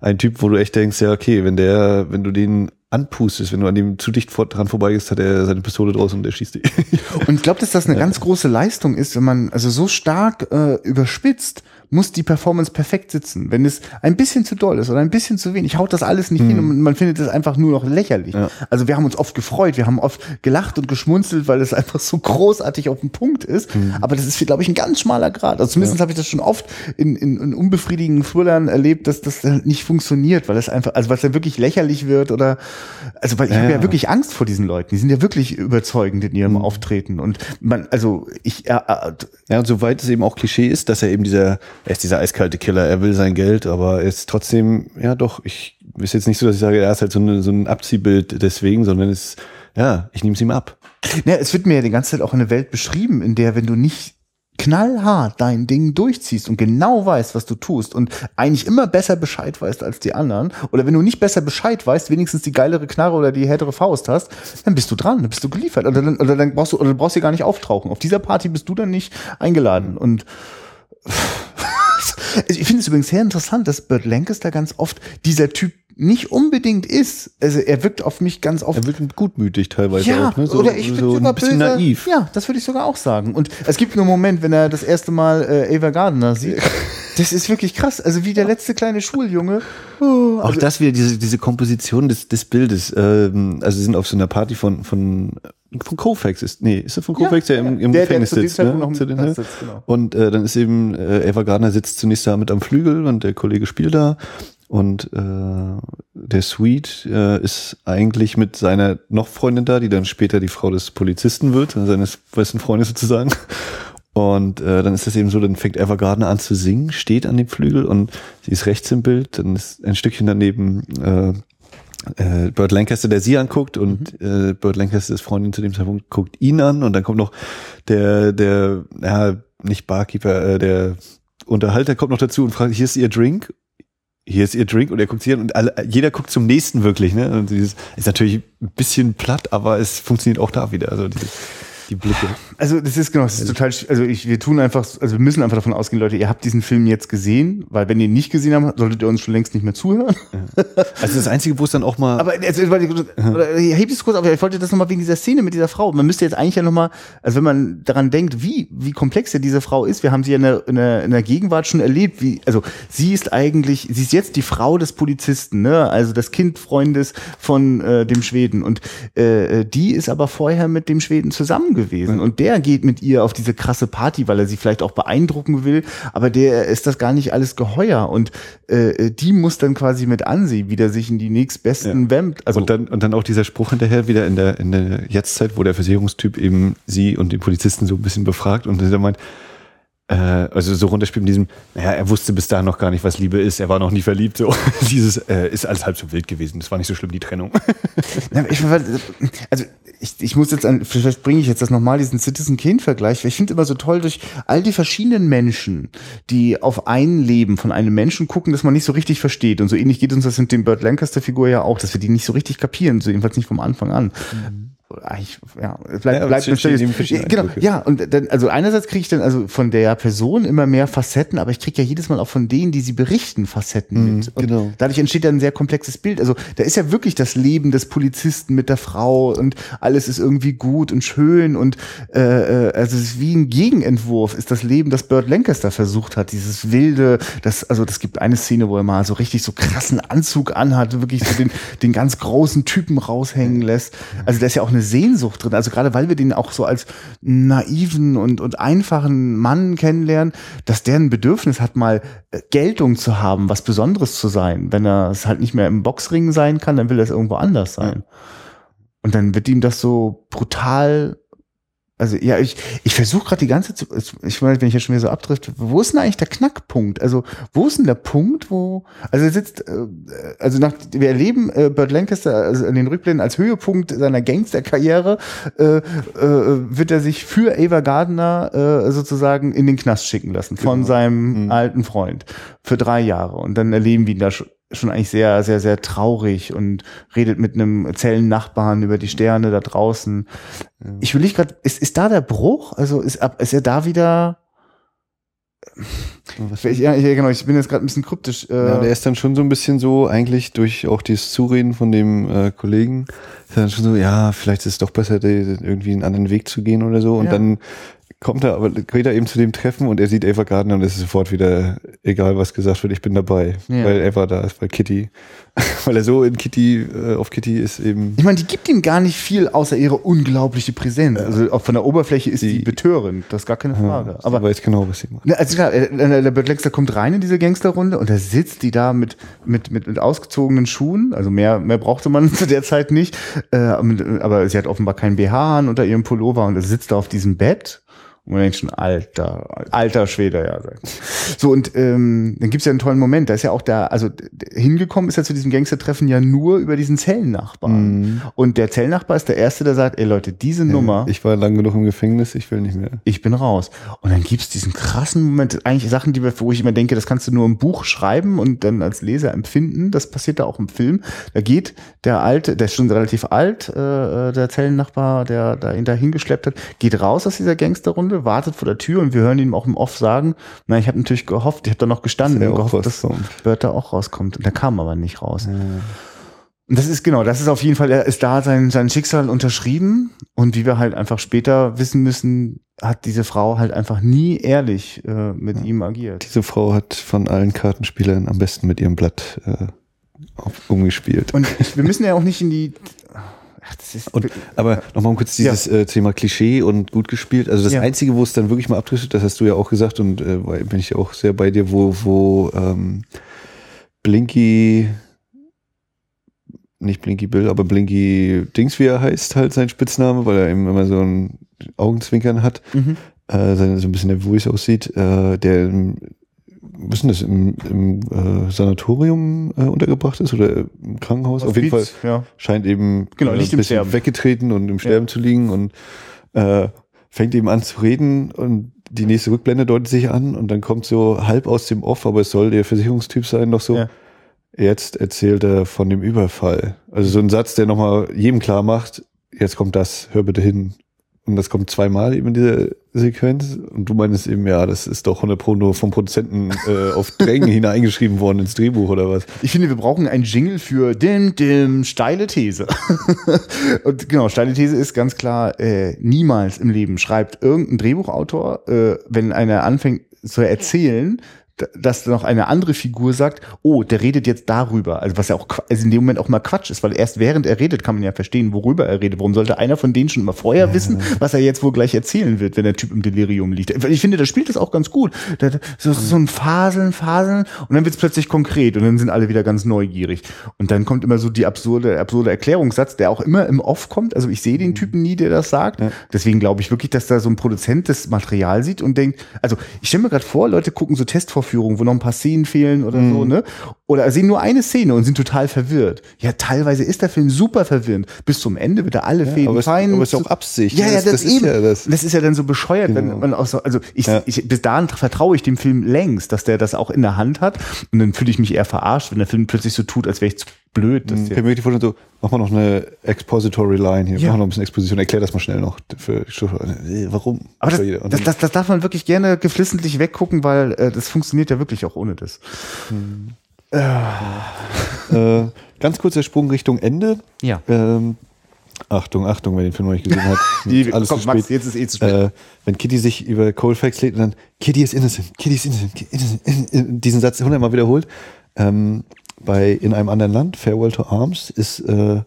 ein Typ, wo du echt denkst, ja, okay, wenn der, wenn du den anpustest, wenn du an dem zu dicht vor, dran vorbeigehst, hat er seine Pistole draußen und der schießt dich. *laughs* und ich glaube, dass das eine ja. ganz große Leistung ist, wenn man also so stark äh, überspitzt muss die Performance perfekt sitzen. Wenn es ein bisschen zu doll ist oder ein bisschen zu wenig, haut das alles nicht mhm. hin und man findet es einfach nur noch lächerlich. Ja. Also wir haben uns oft gefreut, wir haben oft gelacht und geschmunzelt, weil es einfach so großartig auf dem Punkt ist. Mhm. Aber das ist, glaube ich, ein ganz schmaler Grad. Also zumindest ja. habe ich das schon oft in, in, in unbefriedigenden Thrillern erlebt, dass das nicht funktioniert, weil es einfach, also weil es ja wirklich lächerlich wird oder, also weil ich ja, habe ja wirklich Angst vor diesen Leuten. Die sind ja wirklich überzeugend in ihrem mhm. Auftreten und man, also ich, äh, äh, ja, und soweit es eben auch Klischee ist, dass er eben dieser er ist dieser eiskalte Killer, er will sein Geld, aber er ist trotzdem, ja doch, ich ist jetzt nicht so, dass ich sage, er ist halt so, eine, so ein Abziehbild deswegen, sondern es, ja, ich nehme es ihm ab. Ja, es wird mir ja die ganze Zeit auch eine Welt beschrieben, in der, wenn du nicht knallhart dein Ding durchziehst und genau weißt, was du tust und eigentlich immer besser Bescheid weißt als die anderen oder wenn du nicht besser Bescheid weißt, wenigstens die geilere Knarre oder die härtere Faust hast, dann bist du dran, dann bist du geliefert oder dann, oder dann brauchst du oder du brauchst dir gar nicht auftauchen. Auf dieser Party bist du dann nicht eingeladen und *laughs* ich finde es übrigens sehr interessant, dass Burt Lancaster ganz oft dieser Typ nicht unbedingt ist. Also er wirkt auf mich ganz oft. Er wirkt gutmütig teilweise ja, auch, ne? So, oder ich so ein bisschen böse. naiv. Ja, das würde ich sogar auch sagen. Und es gibt nur einen Moment, wenn er das erste Mal äh, Ava Gardner sieht. *laughs* Das ist wirklich krass. Also wie der letzte kleine Schuljunge. Oh, also auch das wieder, diese, diese Komposition des, des Bildes. Ähm, also sie sind auf so einer Party von, von von Kofax ist, nee, ist er von Kofax, ja, der im, im der, Gefängnis der sitzt, ne? Noch zu den sitzt, genau. Und äh, dann ist eben, äh, Eva Gardner sitzt zunächst da mit am Flügel und der Kollege spielt da und äh, der Sweet äh, ist eigentlich mit seiner noch Freundin da, die dann später die Frau des Polizisten wird, also seines besten Freundes sozusagen. Und äh, dann ist das eben so, dann fängt Eva Gardner an zu singen, steht an dem Flügel und sie ist rechts im Bild, dann ist ein Stückchen daneben äh, äh, Burt Lancaster, der sie anguckt und mhm. äh, Burt Lancasters Freundin zu dem Zeitpunkt guckt ihn an und dann kommt noch der, der, ja, nicht Barkeeper, äh, der Unterhalter kommt noch dazu und fragt, hier ist ihr Drink? Hier ist ihr Drink und er guckt an und alle, jeder guckt zum nächsten wirklich, ne? Und dieses ist natürlich ein bisschen platt, aber es funktioniert auch da wieder. Also dieses, die Blicke. Also das ist genau, das ist total, also ich, wir tun einfach, also wir müssen einfach davon ausgehen, Leute, ihr habt diesen Film jetzt gesehen, weil wenn ihr ihn nicht gesehen habt, solltet ihr uns schon längst nicht mehr zuhören. Ja. Also das Einzige, wo es dann auch mal. Aber jetzt, ich heb es kurz, aber ich wollte das nochmal wegen dieser Szene mit dieser Frau. Man müsste jetzt eigentlich ja nochmal, also wenn man daran denkt, wie, wie komplex ja diese Frau ist, wir haben sie ja in der, in der, in der Gegenwart schon erlebt, wie, also sie ist eigentlich, sie ist jetzt die Frau des Polizisten, ne? Also das Kind Freundes von äh, dem Schweden. Und äh, die ist aber vorher mit dem Schweden zusammen gewesen. Und der geht mit ihr auf diese krasse Party, weil er sie vielleicht auch beeindrucken will, aber der ist das gar nicht alles geheuer. Und äh, die muss dann quasi mit ansehen, wie der sich in die nächstbesten ja. wemmt. Also und dann, und dann auch dieser Spruch hinterher wieder in der, in der Jetztzeit, wo der Versicherungstyp eben sie und den Polizisten so ein bisschen befragt und der meint, also so runterspielt mit diesem, naja, er wusste bis dahin noch gar nicht, was Liebe ist, er war noch nie verliebt, so. *laughs* Dieses äh, ist alles halb so wild gewesen. Das war nicht so schlimm, die Trennung. *laughs* Ja, ich, also ich, ich muss jetzt an, vielleicht bringe ich jetzt das nochmal, diesen Citizen Kane-Vergleich. Ich finde immer so toll, durch all die verschiedenen Menschen, die auf ein Leben von einem Menschen gucken, dass man nicht so richtig versteht. Und so ähnlich geht uns das mit dem Burt Lancaster-Figur ja auch, dass wir die nicht so richtig kapieren, so jedenfalls nicht vom Anfang an. Mhm eigentlich, ja, bleibt, ja, bleibt ja, genau, ja, und dann, also einerseits kriege ich dann also von der Person immer mehr Facetten, aber ich kriege ja jedes Mal auch von denen, die sie berichten, Facetten mhm, mit. Und genau. dadurch entsteht dann ein sehr komplexes Bild. Also da ist ja wirklich das Leben des Polizisten mit der Frau und alles ist irgendwie gut und schön und äh, äh also es ist wie ein Gegenentwurf ist das Leben, das Burt Lancaster versucht hat, dieses wilde, das, also das gibt eine Szene, wo er mal so richtig so krassen Anzug anhat, wirklich so den, den ganz großen Typen raushängen lässt. Also da ist ja auch eine eine Sehnsucht drin. Also gerade weil wir den auch so als naiven und, und einfachen Mann kennenlernen, dass der ein Bedürfnis hat, mal äh, Geltung zu haben, was Besonderes zu sein. Wenn er es halt nicht mehr im Boxring sein kann, dann will er es irgendwo anders sein. Und dann wird ihm das so brutal also ja, ich, ich versuche gerade die ganze Zeit, ich meine, wenn ich jetzt schon wieder so abdrift, wo ist denn eigentlich der Knackpunkt? Also wo ist denn der Punkt, wo, also er sitzt, äh, also nach, wir erleben äh, Burt Lancaster also in den Rückblenden als Höhepunkt seiner Gangsterkarriere, äh, äh, wird er sich für Ava Gardner äh, sozusagen in den Knast schicken lassen von genau. seinem mhm. alten Freund für drei Jahre und dann erleben wir ihn da schon schon eigentlich sehr, sehr, sehr traurig und redet mit einem Zellennachbarn über die Sterne da draußen. Ja. Ich will nicht gerade, ist, ist da der Bruch? Also ist, ist er da wieder? Ich, ja, genau, ich bin jetzt gerade ein bisschen kryptisch. Äh ja, der ist dann schon so ein bisschen so, eigentlich durch auch dieses Zureden von dem äh, Kollegen, ist dann schon so, ja, vielleicht ist es doch besser, irgendwie einen anderen Weg zu gehen oder so. Und ja. dann kommt er aber geht er eben zu dem Treffen und er sieht Ava Gardner und es ist sofort wieder egal, was gesagt wird, ich bin dabei, ja. weil Ava da ist, weil Kitty, *laughs* weil er so in Kitty äh, auf Kitty ist eben. Ich meine, die gibt ihm gar nicht viel außer ihre unglaubliche Präsenz. Also auch von der Oberfläche ist die, die betörend, das ist gar keine Frage. Ja, aber weiß genau, was sie macht. Also klar, äh, der Bert Lexter kommt rein in diese Gangsterrunde und da sitzt die da mit mit mit, mit ausgezogenen Schuhen, also mehr mehr brauchte man *laughs* zu der Zeit nicht, äh, aber sie hat offenbar keinen BH an unter ihrem Pullover und er sitzt da auf diesem Bett und man denkt schon, alter, alter Schwede, ja. So, und ähm, dann gibt's ja einen tollen Moment. Da ist ja auch da, also hingekommen ist er zu diesem Gangstertreffen ja nur über diesen Zellennachbarn. Mhm. Und der Zellennachbar ist der Erste, der sagt, ey Leute, diese ja, Nummer. Ich war lang genug im Gefängnis, ich will nicht mehr. Ich bin raus. Und dann gibt's diesen krassen Moment, eigentlich Sachen, die, wo ich immer denke, das kannst du nur im Buch schreiben und dann als Leser empfinden. Das passiert da auch im Film. Da geht der Alte, der ist schon relativ alt, äh, äh der Zellennachbar, der da ihn da hingeschleppt hat, geht raus aus dieser Gangsterrunde Stunde, wartet vor der Tür und wir hören ihn auch im Off sagen, na, ich habe natürlich gehofft, ich habe da noch gestanden und gehofft, dass Bert auch rauskommt. Und der kam aber nicht raus. Ja. Und das ist genau, das ist auf jeden Fall, er ist da sein, sein Schicksal unterschrieben und wie wir halt einfach später wissen müssen, hat diese Frau halt einfach nie ehrlich äh, mit ja. ihm agiert. Diese Frau hat von allen Kartenspielern am besten mit ihrem Blatt äh, umgespielt. Und wir müssen ja auch nicht in die und, aber nochmal kurz dieses ja. äh, Thema Klischee und gut gespielt. Also das ja. Einzige, wo es dann wirklich mal abdriftet, das hast du ja auch gesagt und äh, bin ich auch sehr bei dir, wo, wo ähm, Blinky, nicht Blinky Bill, aber Blinky Dings, wie er heißt, halt sein Spitzname, weil er eben immer so ein Augenzwinkern hat, mhm. äh, so ein bisschen nervös aussieht, äh, der wissen das, im, im äh, Sanatorium äh, untergebracht ist oder im Krankenhaus. Auf, Auf jeden Fall ja. scheint eben genau, nicht äh, ein bisschen weggetreten und im Sterben ja. zu liegen und äh, fängt eben an zu reden und die nächste Rückblende deutet sich an und dann kommt so halb aus dem Off, aber es soll der Versicherungstyp sein, noch so. Ja. Jetzt erzählt er von dem Überfall. Also so ein Satz, der nochmal jedem klar macht, jetzt kommt das, hör bitte hin. Und das kommt zweimal eben in dieser Sequenz. Und du meinst eben, ja, das ist doch 100 Pro nur vom Produzenten äh, auf Drängen *laughs* hineingeschrieben worden ins Drehbuch oder was? Ich finde, wir brauchen einen Jingle für dim, dim, steile These. *laughs* und genau, steile These ist ganz klar, äh, niemals im Leben schreibt irgendein Drehbuchautor, äh, wenn einer anfängt zu erzählen, dass noch eine andere Figur sagt, oh, der redet jetzt darüber. Also was ja auch also in dem Moment auch mal Quatsch ist, weil erst während er redet, kann man ja verstehen, worüber er redet. Warum sollte einer von denen schon immer vorher ja. wissen, was er jetzt wohl gleich erzählen wird, wenn der Typ im Delirium liegt? Ich finde, da spielt das auch ganz gut. So, so ein Faseln, Faseln und dann wird es plötzlich konkret und dann sind alle wieder ganz neugierig. Und dann kommt immer so die absurde, absurde Erklärungssatz, der auch immer im Off kommt. Also ich sehe den Typen nie, der das sagt. Ja. Deswegen glaube ich wirklich, dass da so ein Produzent das Material sieht und denkt, also ich stelle mir gerade vor, Leute gucken so Testvorführungen, wo noch ein paar Szenen fehlen oder mhm. so, ne? Oder sehen nur eine Szene und sind total verwirrt. Ja, teilweise ist der Film super verwirrend. Bis zum Ende wird er alle ja, Fäden aber fein. Aber es ist auch Absicht. Ja, ja, das, das, ist ja das. Das ist ja dann so bescheuert, genau. wenn man auch so, also ich, ja. ich, bis dahin vertraue ich dem Film längst, dass der das auch in der Hand hat. Und dann fühle ich mich eher verarscht, wenn der Film plötzlich so tut, als wäre ich zu blöd. Dass ich kann mir die so, mach mal noch eine Expository Line hier, ja. mach mal noch ein bisschen Exposition, erklär das mal schnell noch. Für, warum? Aber das, das, das, das, darf man wirklich gerne geflissentlich weggucken, weil äh, das funktioniert ja wirklich auch ohne das. Hm. Äh. äh, ganz kurzer Sprung Richtung Ende. Ja. Ähm, Achtung, Achtung, wer den Film noch nicht gesehen hat. *laughs* Die, alles komm, Max, jetzt ist eh zu spät. Äh, wenn Kitty sich über Colfax lädt und dann Kitty ist innocent, Kitty ist innocent, innocent, innocent diesen Satz hundertmal wiederholt. Ähm, bei In einem anderen Land, Farewell to Arms, ist äh,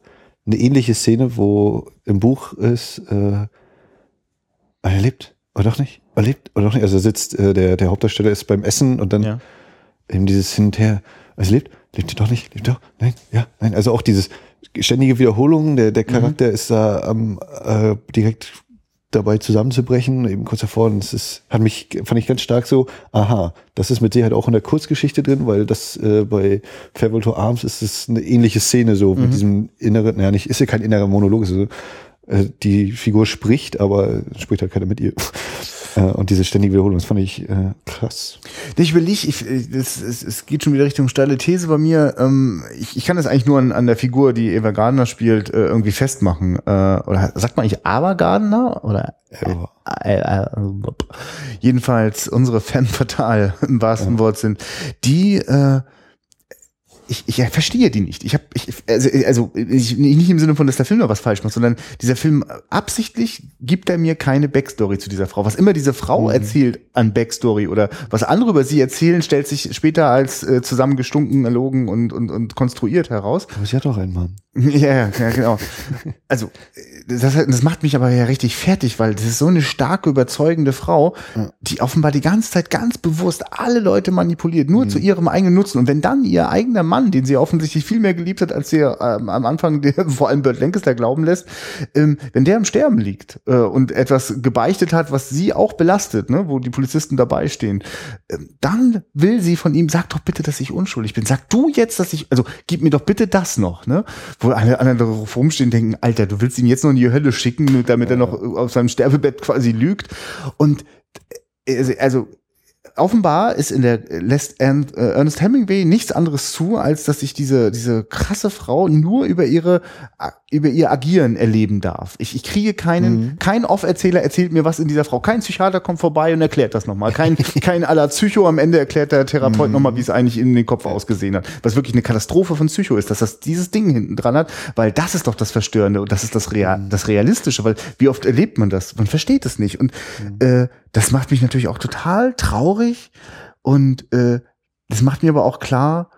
eine ähnliche Szene, wo im Buch ist, äh, er lebt, oder doch nicht? Er lebt, oder doch nicht? Also sitzt, äh, der, der Hauptdarsteller ist beim Essen und dann ja. eben dieses Hin und Her, also lebt, lebt er doch nicht, lebt er doch, nein, ja, nein, also auch dieses ständige Wiederholung, der, der Charakter mhm. ist da am, äh, direkt dabei zusammenzubrechen, eben kurz davor. Und es ist, hat mich, fand ich ganz stark so, aha, das ist mit Sicherheit auch in der Kurzgeschichte drin, weil das äh, bei Farewell to Arms ist es eine ähnliche Szene so mhm. mit diesem inneren, naja, nicht, ist ja kein innerer Monolog, also, äh, die Figur spricht, aber spricht halt keiner mit ihr. Äh, und diese ständige Wiederholung, das fand ich äh, krass. Ich will nicht, ich, es, es, es geht schon wieder Richtung steile These bei mir. Ähm, ich, ich kann das eigentlich nur an, an der Figur, die Eva Gardner spielt, äh, irgendwie festmachen. Äh, oder sagt man eigentlich Ava Gardner? Oder ja. äh, äh, jedenfalls unsere Femme fatale im wahrsten ja. Wortsinn. Die äh, ich, ich verstehe die nicht. Ich habe, ich, also, also ich, nicht im Sinne von, dass der Film noch was falsch macht, sondern dieser Film absichtlich gibt er mir keine Backstory zu dieser Frau. Was immer diese Frau mhm. erzählt an Backstory oder was andere über sie erzählen, stellt sich später als äh, zusammengestunken, erlogen und, und, und konstruiert heraus. Aber sie hat doch einen Mann. *laughs* Ja, ja, genau. Also, das, das macht mich aber ja richtig fertig, weil das ist so eine starke, überzeugende Frau, die offenbar die ganze Zeit ganz bewusst alle Leute manipuliert, nur mhm. zu ihrem eigenen Nutzen. Und wenn dann ihr eigener Mann, den sie offensichtlich viel mehr geliebt hat, als sie ähm, am Anfang der, *laughs* vor allem Bert Lancaster glauben lässt, ähm, wenn der im Sterben liegt äh, und etwas gebeichtet hat, was sie auch belastet, ne, wo die Polizisten dabei stehen, äh, dann will sie von ihm, sag doch bitte, dass ich unschuldig bin. Sag du jetzt, dass ich, also gib mir doch bitte das noch, ne? Wo alle anderen darauf rumstehen denken, Alter, du willst ihn jetzt noch in die Hölle schicken, damit er noch auf seinem Sterbebett quasi lügt. Und äh, also offenbar ist in der lässt äh, Ernest Hemingway nichts anderes zu, als dass sich diese diese krasse Frau nur über ihre über ihr Agieren erleben darf. Ich, ich kriege keinen mhm. kein Off-Erzähler erzählt mir was in dieser Frau. Kein Psychiater kommt vorbei und erklärt das nochmal. Kein *laughs* kein aller Psycho am Ende erklärt der Therapeut mhm. nochmal, wie es eigentlich in den Kopf ausgesehen hat. Was wirklich eine Katastrophe von Psycho ist, dass das dieses Ding hinten dran hat, weil das ist doch das Verstörende und das ist das Real, mhm. das Realistische, weil wie oft erlebt man das? Man versteht es nicht und mhm. äh, das macht mich natürlich auch total traurig und äh, das macht mir aber auch klar,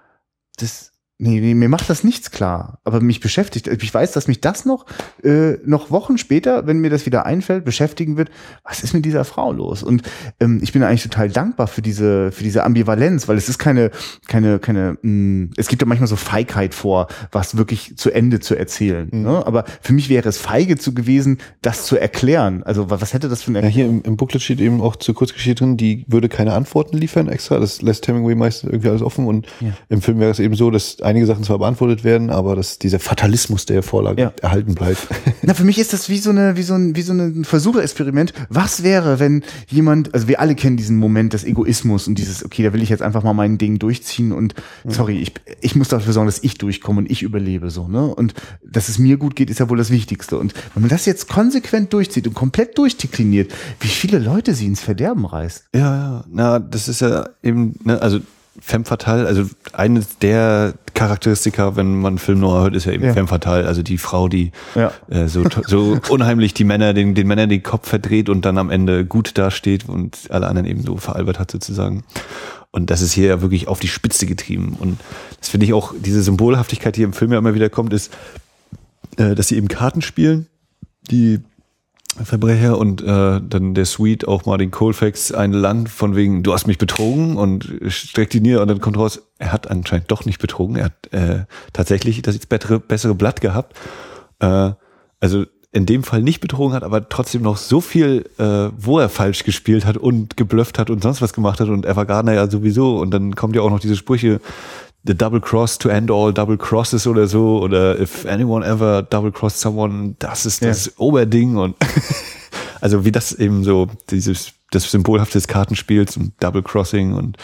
dass Nee, nee, mir macht das nichts klar. Aber mich beschäftigt, ich weiß, dass mich das noch, äh, noch Wochen später, wenn mir das wieder einfällt, beschäftigen wird, was ist mit dieser Frau los? Und ähm, ich bin eigentlich total dankbar für diese, für diese Ambivalenz, weil es ist keine, keine, keine, mh, hm, es gibt ja manchmal so Feigheit vor, was wirklich zu Ende zu erzählen. Mhm. Ne? Aber für mich wäre es feige zu gewesen, das zu erklären. Also was hätte das für eine Ja, hier im, im Booklet steht eben auch zur Kurzgeschichte drin, die würde keine Antworten liefern extra. Das lässt Hemingway meistens irgendwie alles offen. Und ja. im Film wäre es eben so, dass einige Sachen zwar beantwortet werden, aber dass dieser Fatalismus der Vorlage ja. erhalten bleibt. Na, für mich ist das wie so eine, wie so ein, wie so ein Versucherexperiment. Was wäre, wenn jemand, also wir alle kennen diesen Moment des Egoismus und dieses, okay, da will ich jetzt einfach mal mein Ding durchziehen und sorry, ich, ich muss dafür sorgen, dass ich durchkomme und ich überlebe so, ne? Und dass es mir gut geht, ist ja wohl das Wichtigste. Und wenn man das jetzt konsequent durchzieht und komplett durchdekliniert, wie viele Leute sie ins Verderben reißt. Ja, ja. Na, das ist ja eben, ne, also Femme Fatale, also eine der Charakteristika, wenn man Film Noir hört, ist ja eben ja. Femme Fatale, also die Frau, die ja. äh, so, so *laughs* unheimlich die Männer, den, den Männern den Kopf verdreht und dann am Ende gut dasteht und alle anderen eben so veralbert hat sozusagen. Und das ist hier ja wirklich auf die Spitze getrieben. Und das finde ich auch, diese Symbolhaftigkeit, die im Film ja immer wieder kommt, ist, äh, dass sie eben Karten spielen, die Verbrecher und äh, dann der Sweet auch mal den Colfax ein Land von wegen, du hast mich betrogen und streckt die nieder und dann kommt raus, er hat anscheinend doch nicht betrogen, er hat äh, tatsächlich das jetzt bessere, bessere Blatt gehabt. Äh, also in dem Fall nicht betrogen hat, aber trotzdem noch so viel, äh, wo er falsch gespielt hat und geblufft hat und sonst was gemacht hat und Eva Gardner ja sowieso und dann kommt ja auch noch diese Sprüche, the double cross to end all double crosses oder so oder if anyone ever double crossed someone, das ist das ja. Oberding und *laughs* also wie das eben so dieses das symbolhafte des Kartenspiels und Double Crossing und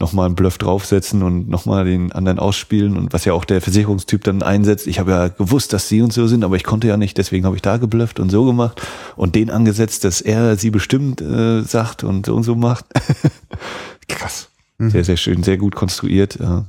nochmal einen Bluff draufsetzen und nochmal den anderen ausspielen und was ja auch der Versicherungstyp dann einsetzt. Ich habe ja gewusst, dass sie und so sind, aber ich konnte ja nicht, deswegen habe ich da geblufft und so gemacht und den angesetzt, dass er sie bestimmt äh, sagt und so und so macht. *laughs* Krass. Mhm. Sehr, sehr schön, sehr gut konstruiert. Ja.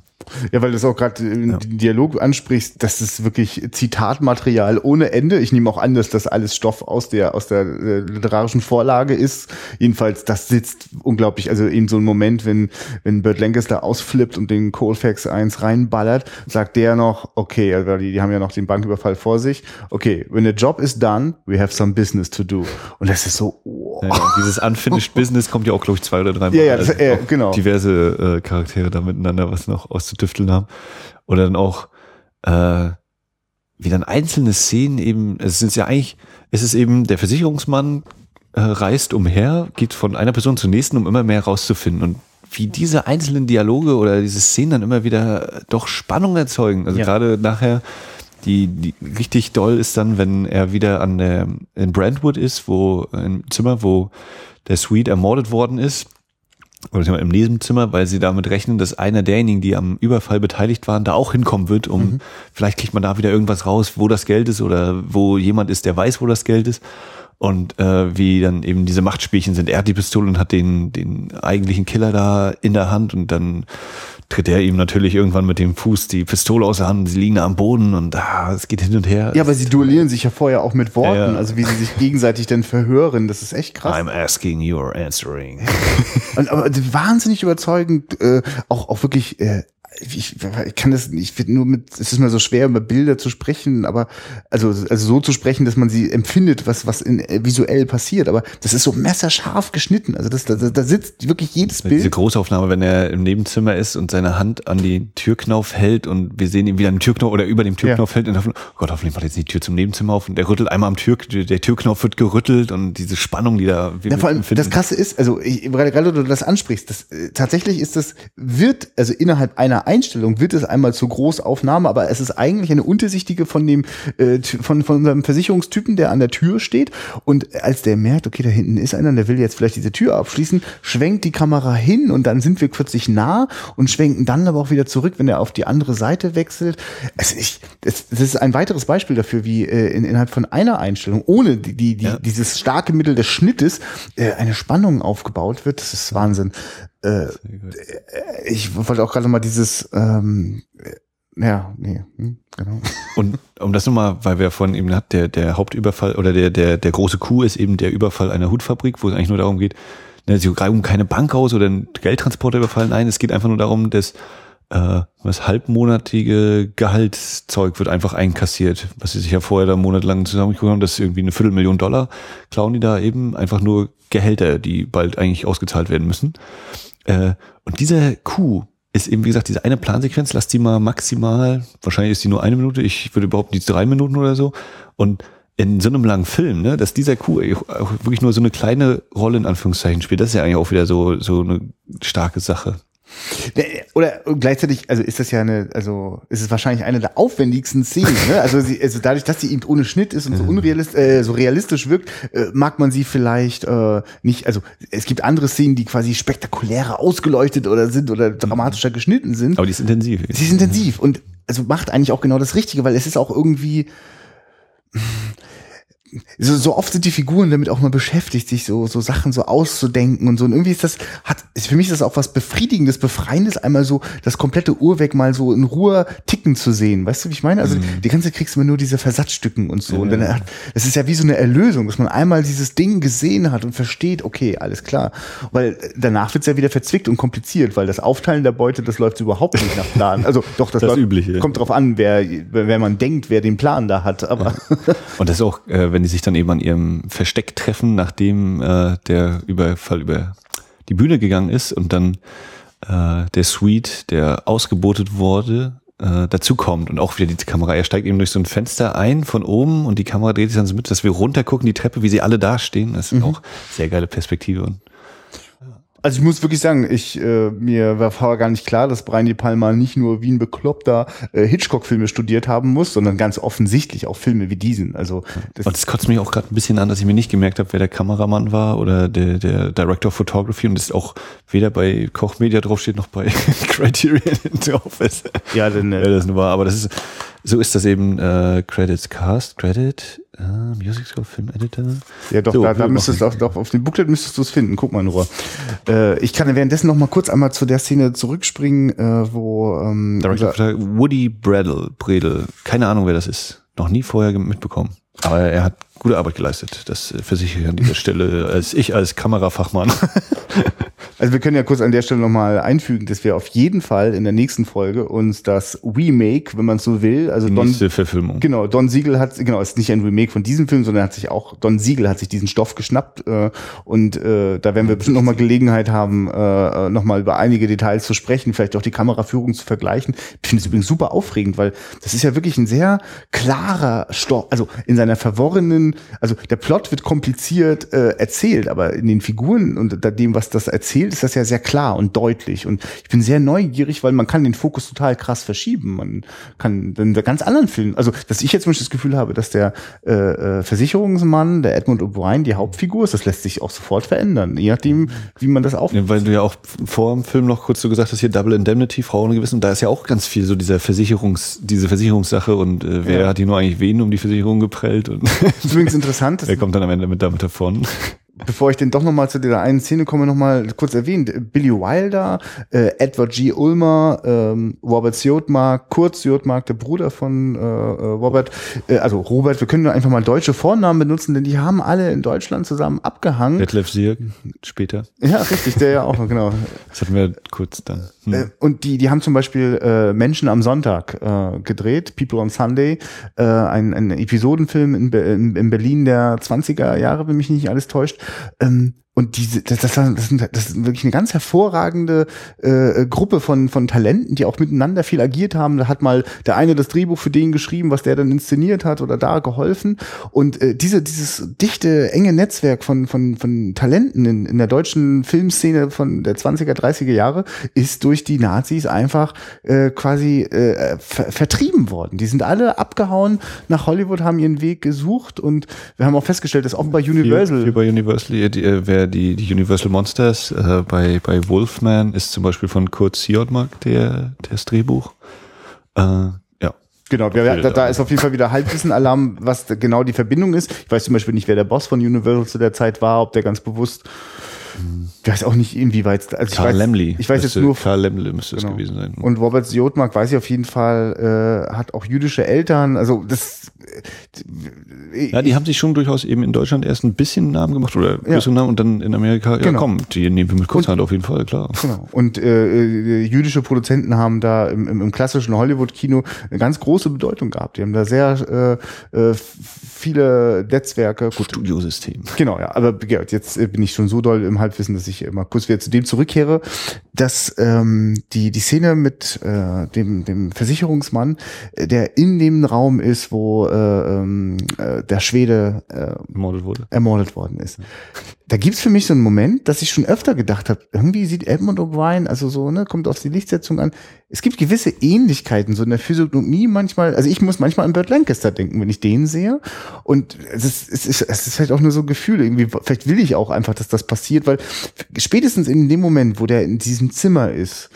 Ja, weil du es auch gerade im ja. Dialog ansprichst, das ist wirklich Zitatmaterial ohne Ende. Ich nehme auch an, dass das alles Stoff aus der aus der äh, literarischen Vorlage ist. Jedenfalls, das sitzt unglaublich. Also in so einem Moment, wenn wenn Burt Lancaster ausflippt und den Colfax 1 reinballert, sagt der noch, okay, also die, die haben ja noch den Banküberfall vor sich. Okay, when the job is done, we have some business to do. Und das ist so. Oh. Ja, ja, dieses unfinished *laughs* business kommt ja auch glaube ich zwei oder drei Mal. Ja, ja, das, äh, genau. Diverse äh, Charaktere da miteinander was noch aus auszutüfteln haben. Oder dann auch, äh, wie dann einzelne Szenen eben, es sind ja eigentlich, es ist eben, der Versicherungsmann äh, reist umher, geht von einer Person zur nächsten, um immer mehr rauszufinden. Und wie diese einzelnen Dialoge oder diese Szenen dann immer wieder doch Spannung erzeugen. Also ja. gerade nachher, die, die richtig doll ist dann, wenn er wieder an der in Brentwood ist, wo im Zimmer, wo der Sweet ermordet worden ist oder im Nebenzimmer, weil sie damit rechnen, dass einer derjenigen, die am Überfall beteiligt waren, da auch hinkommen wird, um mhm. vielleicht kriegt man da wieder irgendwas raus, wo das Geld ist oder wo jemand ist, der weiß, wo das Geld ist. Und äh, wie dann eben diese Machtspielchen sind. Er hat die Pistole und hat den, den eigentlichen Killer da in der Hand und dann tritt er ihm natürlich irgendwann mit dem Fuß die Pistole aus der Hand, sie liegen da am Boden und ah, es geht hin und her. Ja, aber sie duellieren sich ja vorher auch mit Worten, ja, ja. also wie sie sich gegenseitig dann verhören, das ist echt krass. I'm asking, you're answering. *laughs* und, aber wahnsinnig überzeugend, äh, auch, auch wirklich äh, ich, ich kann das nicht, ich nur mit, es ist mir so schwer, über Bilder zu sprechen, aber also, also so zu sprechen, dass man sie empfindet, was, was in, äh, visuell passiert. Aber das ist so messerscharf geschnitten. Also das, da, da sitzt wirklich jedes Bild. Diese Großaufnahme, wenn er im Nebenzimmer ist und seine Hand an die Türknauf hält und wir sehen ihn wieder am Türknauf oder über dem Türknauf ja. hält und hoffen, oh Gott, hoffentlich macht jetzt die Tür zum Nebenzimmer auf und der rüttelt einmal am Tür, der Türknauf wird gerüttelt und diese Spannung, die da. Ja, vor allem, das Krasse ist, also ich, gerade, gerade du das ansprichst, das, äh, tatsächlich ist das, wird, also innerhalb einer Einstellung wird es einmal zur Großaufnahme, aber es ist eigentlich eine untersichtige von dem äh, von von unserem Versicherungstypen, der an der Tür steht und als der merkt, okay, da hinten ist einer, der will jetzt vielleicht diese Tür abschließen, schwenkt die Kamera hin und dann sind wir plötzlich nah und schwenken dann aber auch wieder zurück, wenn er auf die andere Seite wechselt. Es ist, das, das ist ein weiteres Beispiel dafür, wie äh, in, innerhalb von einer Einstellung ohne die, die, die ja. dieses starke Mittel des Schnittes äh, eine Spannung aufgebaut wird. Das ist Wahnsinn. Äh, ich wollte auch gerade mal dieses, ähm, ja, nee, hm, genau. *laughs* Und um das nochmal, weil wir von eben hat, der, der Hauptüberfall oder der, der, der große Coup ist eben der Überfall einer Hutfabrik, wo es eigentlich nur darum geht, ne, sie greifen keine Bank aus oder einen Geldtransporter überfallen. Nein, es geht einfach nur darum, dass äh, das halbmonatige Gehaltszeug wird einfach einkassiert, was sie sich ja vorher da monatelang zusammengekommen haben, das ist irgendwie eine Viertelmillion Dollar, klauen die da eben einfach nur Gehälter, die bald eigentlich ausgezahlt werden müssen. Äh, und dieser Coup ist eben, wie gesagt, diese eine Plansequenz, lass die mal maximal, wahrscheinlich ist die nur eine Minute, ich würde behaupten, die drei Minuten oder so. Und in so einem langen Film, ne, dass dieser auch wirklich nur so eine kleine Rolle in Anführungszeichen spielt, das ist ja eigentlich auch wieder so, so eine starke Sache. Oder gleichzeitig, also ist das ja eine, also ist es wahrscheinlich eine der aufwendigsten Szenen. Ne? Also, sie, also dadurch, dass sie eben ohne Schnitt ist und so unrealistisch, äh, so realistisch wirkt, äh, mag man sie vielleicht äh, nicht. Also es gibt andere Szenen, die quasi spektakulärer ausgeleuchtet oder sind oder dramatischer geschnitten sind. Aber die ist intensiv. Sie ist intensiv und also macht eigentlich auch genau das Richtige, weil es ist auch irgendwie so, so oft sind die Figuren damit auch mal beschäftigt, sich so, so Sachen so auszudenken und so. Und irgendwie ist das, hat, ist für mich ist das auch was Befriedigendes, Befreiendes, einmal so das komplette Uhrwerk mal so in Ruhe ticken zu sehen. Weißt du, wie ich meine? Also Mhm. die ganze Zeit kriegst du immer nur diese Versatzstücken und so. Ja, und dann ja. hat, das ist ja wie so eine Erlösung, dass man einmal dieses Ding gesehen hat und versteht, okay, alles klar. Weil danach wird's ja wieder verzwickt und kompliziert, weil das Aufteilen der Beute, das läuft überhaupt nicht nach Plan. Also doch, das, Das läuft, Übliche. kommt drauf an, wer, wer man denkt, wer den Plan da hat. Aber Und das ist auch, äh, wenn die sich dann eben an ihrem Versteck treffen, nachdem äh, der Überfall über die Bühne gegangen ist und dann äh, der Suite, der ausgebotet wurde, äh, dazukommt und auch wieder die Kamera, er steigt eben durch so ein Fenster ein von oben und die Kamera dreht sich dann so mit, dass wir runtergucken, die Treppe, wie sie alle dastehen. Das ist auch sehr geile Perspektive. Und Also ich muss wirklich sagen, ich äh, mir war vorher gar nicht klar, dass Brian De Palma nicht nur wie ein Bekloppter äh, Hitchcock-Filme studiert haben muss, sondern ganz offensichtlich auch Filme wie diesen. Also das, Und es kotzt mich auch gerade ein bisschen an, dass ich mir nicht gemerkt habe, wer der Kameramann war oder der, der Director of Photography und es auch weder bei Koch Media draufsteht noch bei *laughs* Criterion drauf ist. ja, denn äh, das nur war. Aber das ist, so ist das eben äh, Credits, Cast, Credit, äh, Music Score, Film Editor. ja doch, So, da, da müsstest du doch auf dem Booklet müsstest du es finden. Guck mal nur. Äh, ich kann währenddessen noch mal kurz einmal zu der Szene zurückspringen, äh, wo ähm, Woody Bradle, Bredel. Keine Ahnung, wer das ist. Noch nie vorher mitbekommen. Aber er hat gute Arbeit geleistet. Das äh, versichere ich an dieser Stelle als ich als Kamerafachmann. *laughs* Also wir können ja kurz an der Stelle nochmal einfügen, dass wir auf jeden Fall in der nächsten Folge uns das Remake, wenn man so will, also Die Don, nächste Verfilmung. Genau, Don Siegel hat, genau, ist nicht ein Remake von diesem Film, sondern hat sich auch, Don Siegel hat sich diesen Stoff geschnappt äh, und äh, da werden wir bestimmt nochmal Gelegenheit haben, äh, nochmal über einige Details zu sprechen, vielleicht auch die Kameraführung zu vergleichen. Ich finde es übrigens super aufregend, weil das ist ja wirklich ein sehr klarer Stoff, also in seiner verworrenen, also der Plot wird kompliziert äh, erzählt, aber in den Figuren und dem, was das erzählt, ist das ja sehr klar und deutlich und ich bin sehr neugierig, weil man kann den Fokus total krass verschieben. Man kann der ganz anderen Filmen, also dass ich jetzt zum Beispiel das Gefühl habe, dass der äh, äh, Versicherungsmann, der Edmund O'Brien, die Hauptfigur ist, das lässt sich auch sofort verändern, je nachdem, wie man das auf. Ja, weil du ja auch vor dem Film noch kurz so gesagt hast, hier Double Indemnity, Frauen gewissen, und da ist ja auch ganz viel so dieser Versicherungs, diese Versicherungssache und äh, wer Ja. hat hier nur eigentlich wen um die Versicherung geprellt und *laughs* übrigens interessant, wer kommt dann am Ende mit damit davon? bevor ich denn doch nochmal zu dieser einen Szene komme, nochmal kurz erwähnt. Billy Wilder, äh, Edward G. Ulmer, ähm, Robert Siodmark, Kurt Siodmark, der Bruder von äh, äh, Robert, äh, also Robert, wir können nur einfach mal deutsche Vornamen benutzen, denn die haben alle in Deutschland zusammen abgehangen. Detlef Sierk später. Ja, richtig, der ja auch, genau. Das hatten wir kurz dann. Hm. Äh, Und die, die haben zum Beispiel äh, Menschen am Sonntag äh, gedreht, People on Sunday, äh, ein, ein Episodenfilm in, Be in, in Berlin der 20er Jahre, wenn mich nicht alles täuscht. Ähm, und diese, das, das, das, sind, das ist wirklich eine ganz hervorragende äh, Gruppe von, von Talenten, die auch miteinander viel agiert haben. Da hat mal der eine das Drehbuch für den geschrieben, was der dann inszeniert hat oder da geholfen. Und äh, diese, dieses dichte, enge Netzwerk von, von, von Talenten in, in der deutschen Filmszene von der 20er, 30er Jahre ist durch die Nazis einfach äh, quasi äh, ver vertrieben worden. Die sind alle abgehauen nach Hollywood, haben ihren Weg gesucht und wir haben auch festgestellt, dass auch bei Universal. Hier, hier bei Universal, äh, die, äh, die, die Universal Monsters, äh, bei, bei Wolfman ist zum Beispiel von Kurt Siodmark der, das Drehbuch. Äh, ja. Genau, wir, da, da ist auf jeden Fall wieder Halbwissen-Alarm, was genau die Verbindung ist. Ich weiß zum Beispiel nicht, wer der Boss von Universal zu der Zeit war, ob der ganz bewusst. Ich weiß auch nicht, inwieweit. Also ich Karl weiß, Lemley. Ich weiß jetzt Müsste- nur. Karl Lemley müsste Genau. das gewesen sein. Und Robert Siodmark weiß ich auf jeden Fall, äh, hat auch jüdische Eltern. Also das. Äh, Ja, die haben sich schon durchaus eben in Deutschland erst ein bisschen Namen gemacht oder Ja. größeren Namen und dann in Amerika, ja Genau. komm, die nehmen wir mit Kurzhand auf jeden Fall, klar. Genau. Und äh, äh, jüdische Produzenten haben da im, im, im klassischen Hollywood-Kino eine ganz große Bedeutung gehabt. Die haben da sehr äh, äh, viele Netzwerke. Gut, Studiosystem. Genau, ja. Aber ja, jetzt äh, bin ich schon so doll im Halbwissen, dass ich mal kurz wieder zu dem zurückkehre, dass ähm, die die Szene mit äh, dem dem Versicherungsmann, äh, der in dem Raum ist, wo äh, ähm, äh, der Schwede äh, Ermordet wurde. ermordet worden ist. Da gibt's für mich so einen Moment, dass ich schon öfter gedacht habe, irgendwie sieht Edmund O'Brien, also so, ne, kommt auf die Lichtsetzung an. Es gibt gewisse Ähnlichkeiten, so in der Physiognomie manchmal, also ich muss manchmal an Burt Lancaster denken, wenn ich den sehe. Und es ist, es ist, es ist halt auch nur so ein Gefühl, irgendwie, vielleicht will ich auch einfach, dass das passiert, weil spätestens in dem Moment, wo der in diesem Zimmer ist,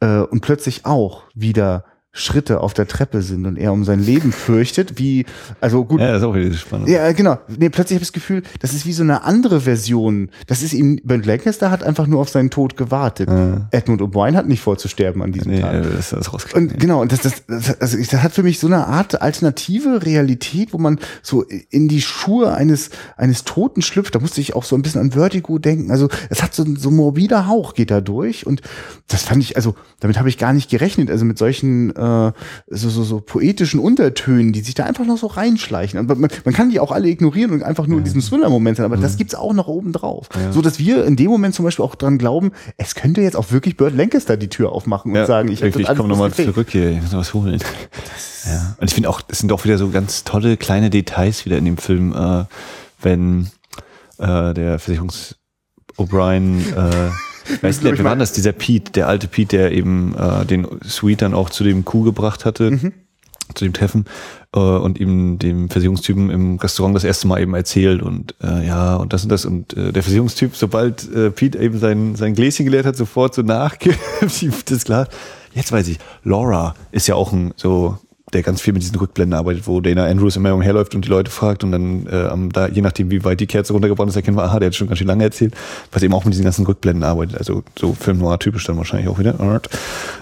äh, und plötzlich auch wieder Schritte auf der Treppe sind und er um sein Leben fürchtet, wie, also gut. Ja, das ist auch wieder spannend. Ja, genau. Nee, plötzlich habe ich das Gefühl, das ist wie so eine andere Version. Das ist ihm, Bernd Lancaster hat einfach nur auf seinen Tod gewartet. Ja. Edmund O'Brien hat nicht vor zu sterben an diesem Nee, Tag. das ist rausgekommen. Und genau, und das, das, das, also ich- das hat für mich so eine Art alternative Realität, wo man so in die Schuhe eines, eines Toten schlüpft. Da musste ich auch so ein bisschen an Vertigo denken. Also es hat so so ein morbider Hauch geht da durch. Und das fand ich, also damit habe ich gar nicht gerechnet. Also mit solchen äh, so, so, so poetischen Untertönen, die sich da einfach noch so reinschleichen. Aber man, man kann die auch alle ignorieren und einfach nur in diesem Thriller-Moment sein. Aber das gibt's auch noch oben drauf. So dass wir in dem Moment zum Beispiel auch dran glauben, es könnte jetzt auch wirklich Burt Lancaster die Tür aufmachen und sagen, ich ich komme nochmal zurück hier, ich muss noch was holen. *laughs* Ja. Und ich finde auch, es sind auch wieder so ganz tolle kleine Details wieder in dem Film, äh, wenn äh, der Versicherungs O'Brien, äh, weißt du, wer war das? Dieser Pete, der alte Pete, der eben äh, den Sweet dann auch zu dem Kuh gebracht hatte, Mhm. zu dem Treffen äh, und ihm dem Versicherungstypen im Restaurant das erste Mal eben erzählt und äh, ja und das und das und äh, der Versicherungstyp, sobald äh, Pete eben sein, sein Gläschen geleert hat, sofort so nachgibt, *laughs* das Glas. Jetzt weiß ich, Laura ist ja auch ein so der ganz viel mit diesen Rückblenden arbeitet, wo Dana Andrews immer umherläuft und die Leute fragt und dann äh, da, je nachdem, wie weit die Kerze runtergebrannt ist, erkennen wir, aha, der hat schon ganz schön lange erzählt, was eben auch mit diesen ganzen Rückblenden arbeitet. Also so Film noir typisch dann wahrscheinlich auch wieder.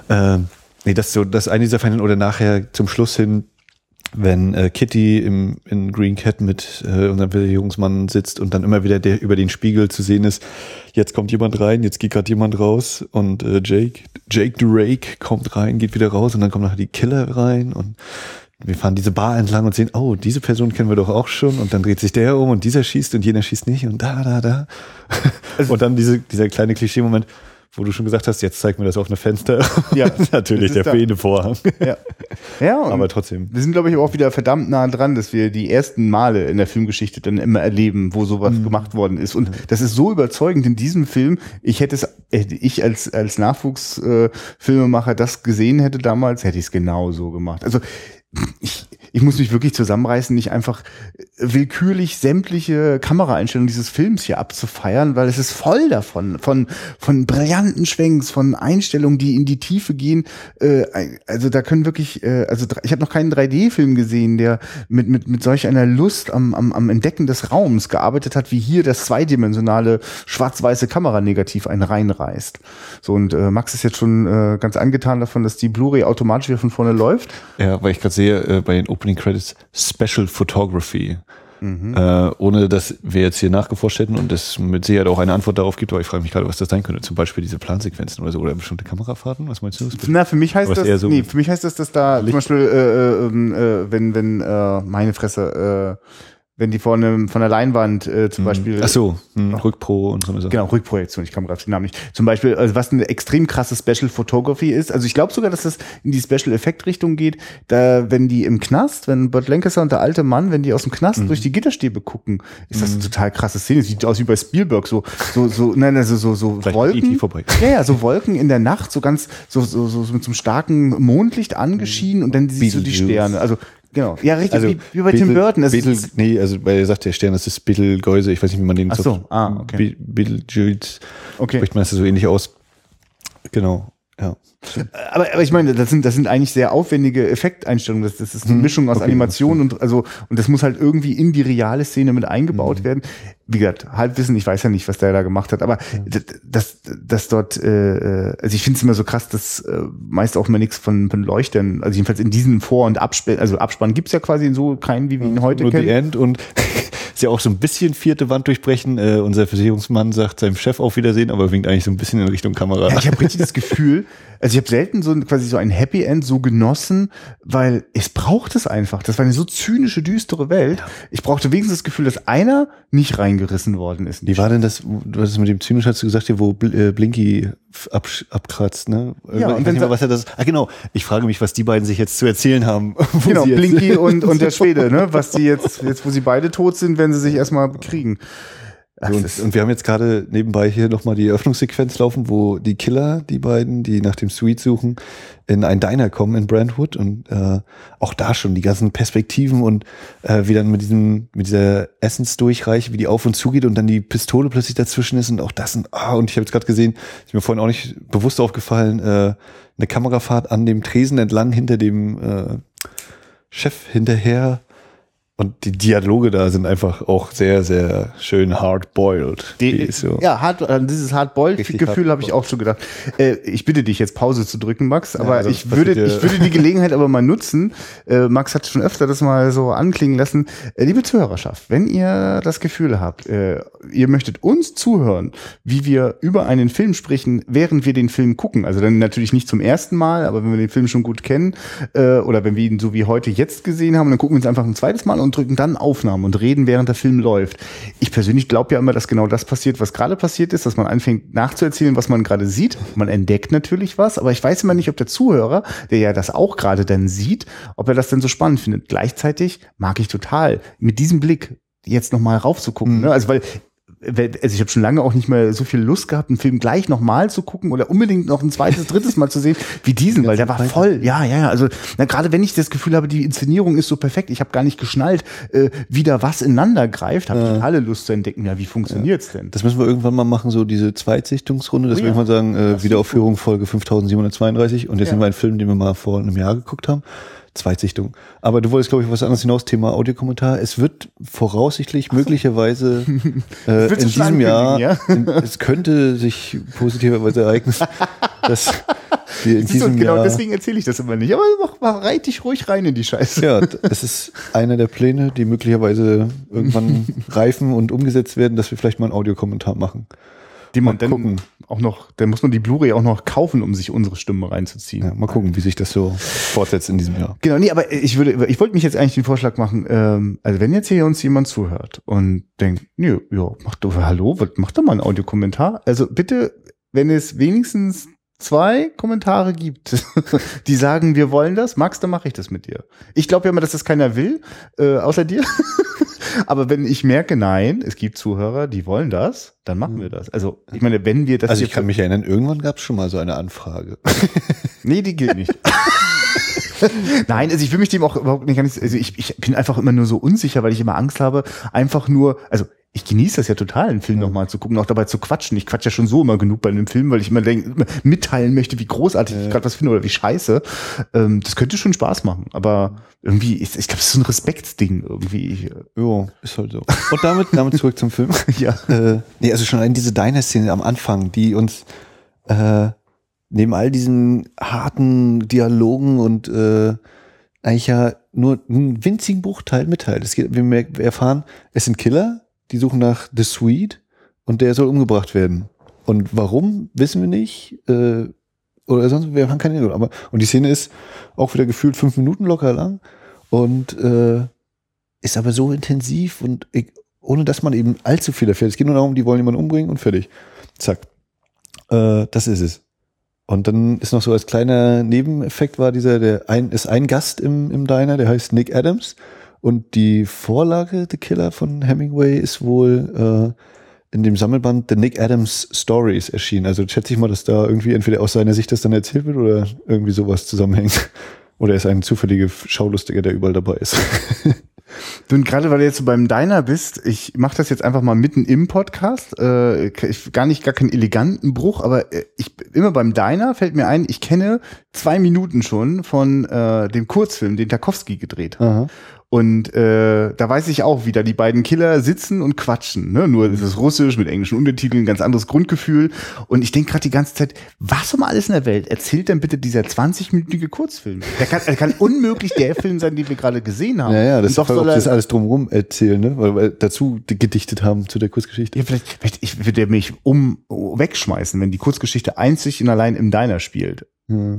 Äh, nee, das so, das eine dieser Fälle oder nachher zum Schluss hin, wenn äh, Kitty im, in Green Cat mit äh, unserem Versicherungsmann sitzt und dann immer wieder der über den Spiegel zu sehen ist, jetzt kommt jemand rein, jetzt geht gerade jemand raus und äh, Jake, Jake Drake kommt rein, geht wieder raus und dann kommen nachher die Killer rein und wir fahren diese Bar entlang und sehen, oh, diese Person kennen wir doch auch schon und dann dreht sich der um und dieser schießt und jener schießt nicht und da, da, da. *laughs* und dann diese, dieser kleine Klischee-Moment, wo du schon gesagt hast, jetzt zeig mir das offene Fenster. *laughs* Ja, *laughs* natürlich, der da. fehlende Vorhang. Ja, ja *laughs* Aber trotzdem. wir sind, glaube ich, auch wieder verdammt nah dran, dass wir die ersten Male in der Filmgeschichte dann immer erleben, wo sowas Mhm. gemacht worden ist. Und das ist so überzeugend in diesem Film. Ich hätte es, hätte ich als, als Nachwuchsfilmemacher äh, das gesehen hätte damals, hätte ich es genau so gemacht. Also ich, ich muss mich wirklich zusammenreißen, nicht einfach willkürlich sämtliche Kameraeinstellungen dieses Films hier abzufeiern, weil es ist voll davon, von, von brillanten Schwenks, von Einstellungen, die in die Tiefe gehen. Äh, also da können wirklich, äh, also ich habe noch keinen 3D-Film gesehen, der mit, mit, mit solch einer Lust am, am, am Entdecken des Raums gearbeitet hat, wie hier das zweidimensionale schwarz-weiße Kameranegativ einen reinreißt. So, und äh, Max ist jetzt schon äh, ganz angetan davon, dass die Blu-ray automatisch wieder von vorne läuft. Ja, weil ich gerade sehe, äh, bei den Opening Credits Special Photography. Mhm. Äh, ohne dass wir jetzt hier nachgeforscht hätten und es mit Sicherheit auch eine Antwort darauf gibt, aber ich frage mich gerade, was das sein könnte. Zum Beispiel diese Plansequenzen oder so oder bestimmte Kamerafahrten. Was meinst du? Na, für mich heißt das, so- nee, für mich heißt das, dass da zum Beispiel, äh, äh, ähm, äh, wenn, wenn, äh, meine Fresse, äh, wenn die von, einem, von der Leinwand äh, zum Beispiel Ach so, hm, Rückpro und so. Genau, Rückprojektion, ich kam gerade den Namen nicht. Zum Beispiel, also was eine extrem krasse Special Photography ist. Also ich glaube sogar, dass das in die Special Effekt Richtung geht, da wenn die im Knast, wenn Burt Lancaster und der alte Mann, wenn die aus dem Knast durch die Gitterstäbe gucken, ist das eine total krasse Szene. Sieht aus wie bei Spielberg, so so so *laughs* nein, also so so Wolken. Vorbei. Ja, ja, so Wolken in der Nacht, so ganz so so so, so mit so einem starken Mondlicht angeschienen und dann siehst du die. Sterne. Also genau, ja richtig, Also wie, wie bei Tim Beetle- Burton. Das Beetle, ist, nee, also weil er sagt, der Stern, das ist Betelgeuse, ich weiß nicht, wie man den Ach so, ah, okay. Be Betelgeuse, Okay. spricht man das so ähnlich aus. Genau, ja. Aber, aber ich meine, das sind, das sind eigentlich sehr aufwendige Effekteinstellungen. Das, das ist eine Mischung aus okay, Animation und also und das muss halt irgendwie in die reale Szene mit eingebaut werden. Wie gesagt, Halbwissen, ich weiß ja nicht, was der da gemacht hat, aber d- das, das dort, äh, äh, also ich finde es immer so krass, dass äh, meist auch immer nichts von, von Leuchtern, also jedenfalls in diesen Vor- und Abspann, also Abspann gibt's ja quasi in so keinen, wie wir ihn heute Nur kennen. die End und *laughs* ist ja auch so ein bisschen vierte Wand durchbrechen. Äh, unser Versicherungsmann sagt seinem Chef auf Wiedersehen, aber winkt eigentlich so ein bisschen in Richtung Kamera. Ja, ich habe richtig das *laughs* Gefühl, also ich habe selten so ein, quasi so ein Happy End so genossen, weil es braucht es einfach. Das war eine so zynische, düstere Welt. Ich brauchte wenigstens das Gefühl, dass einer nicht reingerissen worden ist. Wie war denn das, hast es mit dem Zynisch, hast du gesagt, hier, wo äh, Blinky absch- abkratzt, ne? Ja, und sa- mehr, was er das, ah genau, ich frage mich, was die beiden sich jetzt zu erzählen haben. *laughs* Genau, Blinky und, und der *laughs* Schwede, ne? Was die jetzt, jetzt, wo sie beide tot sind, werden sie sich erstmal bekriegen. Und, und, wir haben jetzt gerade nebenbei hier nochmal die Eröffnungssequenz laufen, wo die Killer, die beiden, die nach dem Suite suchen, in ein Diner kommen in Brentwood und äh, auch da schon die ganzen Perspektiven und äh, wie dann mit diesem mit dieser Essensdurchreiche, wie die auf und zu geht und dann die Pistole plötzlich dazwischen ist und auch das und ah und ich habe jetzt gerade gesehen, ist mir vorhin auch nicht bewusst aufgefallen, äh, eine Kamerafahrt an dem Tresen entlang hinter dem äh, Chef hinterher und die Dialoge da sind einfach auch sehr, sehr schön hard-boiled. So ja, hard, äh, dieses hard-boiled-Gefühl habe ich auch schon gedacht. Äh, ich bitte dich jetzt Pause zu drücken, Max, aber ja, also ich, würde, ich würde die *laughs* Gelegenheit aber mal nutzen. Äh, Max hat schon öfter das mal so anklingen lassen. Äh, liebe Zuhörerschaft, wenn ihr das Gefühl habt, äh, ihr möchtet uns zuhören, wie wir über einen Film sprechen, während wir den Film gucken, also dann natürlich nicht zum ersten Mal, aber wenn wir den Film schon gut kennen äh, oder wenn wir ihn so wie heute jetzt gesehen haben, dann gucken wir uns einfach ein zweites Mal und und drücken dann Aufnahmen und reden, während der Film läuft. Ich persönlich glaube ja immer, dass genau das passiert, was gerade passiert ist, dass man anfängt nachzuerzählen, was man gerade sieht. Man entdeckt natürlich was, aber ich weiß immer nicht, ob der Zuhörer, der ja das auch gerade dann sieht, ob er das dann so spannend findet. Gleichzeitig mag ich total mit diesem Blick jetzt noch mal raufzugucken. Mhm. Ne? Also weil also ich habe schon lange auch nicht mehr so viel Lust gehabt, einen Film gleich nochmal zu gucken oder unbedingt noch ein zweites, drittes Mal zu sehen *laughs* wie diesen, weil der war voll. Ja, ja, ja. Also gerade wenn ich das Gefühl habe, die Inszenierung ist so perfekt, ich habe gar nicht geschnallt, äh, wie da was ineinander greift, habe ja. totale Lust zu entdecken. Ja, wie funktioniert's ja. denn? Das müssen wir irgendwann mal machen, so diese Zweitsichtungsrunde, dass oh, wir irgendwann sagen, äh, Wiederaufführung Folge 5732 und jetzt ja. sind wir einen Film, den wir mal vor einem Jahr geguckt haben. Zweitsichtung. Aber du wolltest, glaube ich, was anderes hinaus, Thema Audiokommentar. Es wird voraussichtlich so. möglicherweise *laughs* äh, in diesem Jahr, ja? in, es könnte sich positiverweise ereignen, *laughs* dass wir in diesem genau Jahr... deswegen erzähle ich das immer nicht. Aber mach, mach, reit dich ruhig rein in die Scheiße. Ja, es ist einer der Pläne, die möglicherweise irgendwann *laughs* reifen und umgesetzt werden, dass wir vielleicht mal einen Audiokommentar machen die man dann gucken. Auch noch, dann muss man die Blu-ray auch noch kaufen, um sich unsere Stimme reinzuziehen. Ja, mal gucken, wie sich das so fortsetzt in diesem Jahr. Genau, nee, aber ich würde, ich wollte mich jetzt eigentlich den Vorschlag machen, ähm, also wenn jetzt hier uns jemand zuhört und denkt, ja, ja, mach doch, hallo, mach doch mal einen Audiokommentar. Also bitte, wenn es wenigstens zwei Kommentare gibt, *laughs* die sagen, wir wollen das, Max, dann mache ich das mit dir. Ich glaube ja immer, dass das keiner will, äh, außer dir. *laughs* Aber wenn ich merke, nein, es gibt Zuhörer, die wollen das, dann machen wir das. Also ich meine, wenn wir das. Also ich kann mich erinnern, irgendwann gab es schon mal so eine Anfrage. nee, die gilt nicht. *laughs* Nein, also ich will mich dem auch überhaupt nicht, also ich, ich bin einfach immer nur so unsicher, weil ich immer Angst habe, einfach nur, also ich genieße das ja total, einen Film ja. nochmal zu gucken, auch dabei zu quatschen. Ich quatsch ja schon so immer genug bei einem Film, weil ich immer, denk, mitteilen möchte, wie großartig ja. ich gerade was finde oder wie scheiße. Ähm, das könnte schon Spaß machen, aber irgendwie, ich, ich glaube, es ist so ein Respektsding irgendwie. Ja, ist halt so. Und damit, damit zurück zum Film. *laughs* ja. Äh, nee, also schon allein diese Diner-Szene am Anfang, die uns äh, neben all diesen harten Dialogen und äh, eigentlich ja nur einen winzigen Bruchteil mitteilt. Es geht, wir erfahren, es sind Killer, die suchen nach The Sweet und der soll umgebracht werden. Und warum, wissen wir nicht. Äh, oder sonst, wir haben keine Ahnung. Aber, und die Szene ist auch wieder gefühlt fünf Minuten locker lang und äh, ist aber so intensiv und ich, ohne dass man eben allzu viel erfährt. Es geht nur darum, die wollen jemanden umbringen und fertig. Zack. Äh, das ist es. Und dann ist noch so als kleiner Nebeneffekt war dieser, der ein, ist ein Gast im, im Diner, der heißt Nick Adams. Und die Vorlage The Killer von Hemingway ist wohl äh, in dem Sammelband The Nick Adams Stories erschienen. Also schätze ich mal, dass da irgendwie entweder aus seiner Sicht das dann erzählt wird oder irgendwie sowas zusammenhängt. *laughs* Oder er ist ein zufälliger Schaulustiger, der überall dabei ist. *laughs* Du, und gerade weil du jetzt so beim Diner bist, ich mache das jetzt einfach mal mitten im Podcast. Äh, ich, gar nicht gar keinen eleganten Bruch, aber äh, ich immer beim Diner fällt mir ein, ich kenne zwei Minuten schon von äh, dem Kurzfilm, den Tarkovsky gedreht hat. Aha. Und äh, da weiß ich auch, wie da die beiden Killer sitzen und quatschen. Ne? Nur ist es russisch mit englischen Untertiteln, ganz anderes Grundgefühl. Und ich denke gerade die ganze Zeit, was um alles in der Welt erzählt denn bitte dieser 20-minütige Kurzfilm? Der kann, der kann unmöglich der Film sein, den wir gerade gesehen haben. Ja, ja, das, doch soll er, das alles drumherum erzählen, ne? weil wir dazu gedichtet haben zu der Kurzgeschichte. Ja, vielleicht, vielleicht ich würde mich um wegschmeißen, wenn die Kurzgeschichte einzig und allein im Diner spielt. Ja.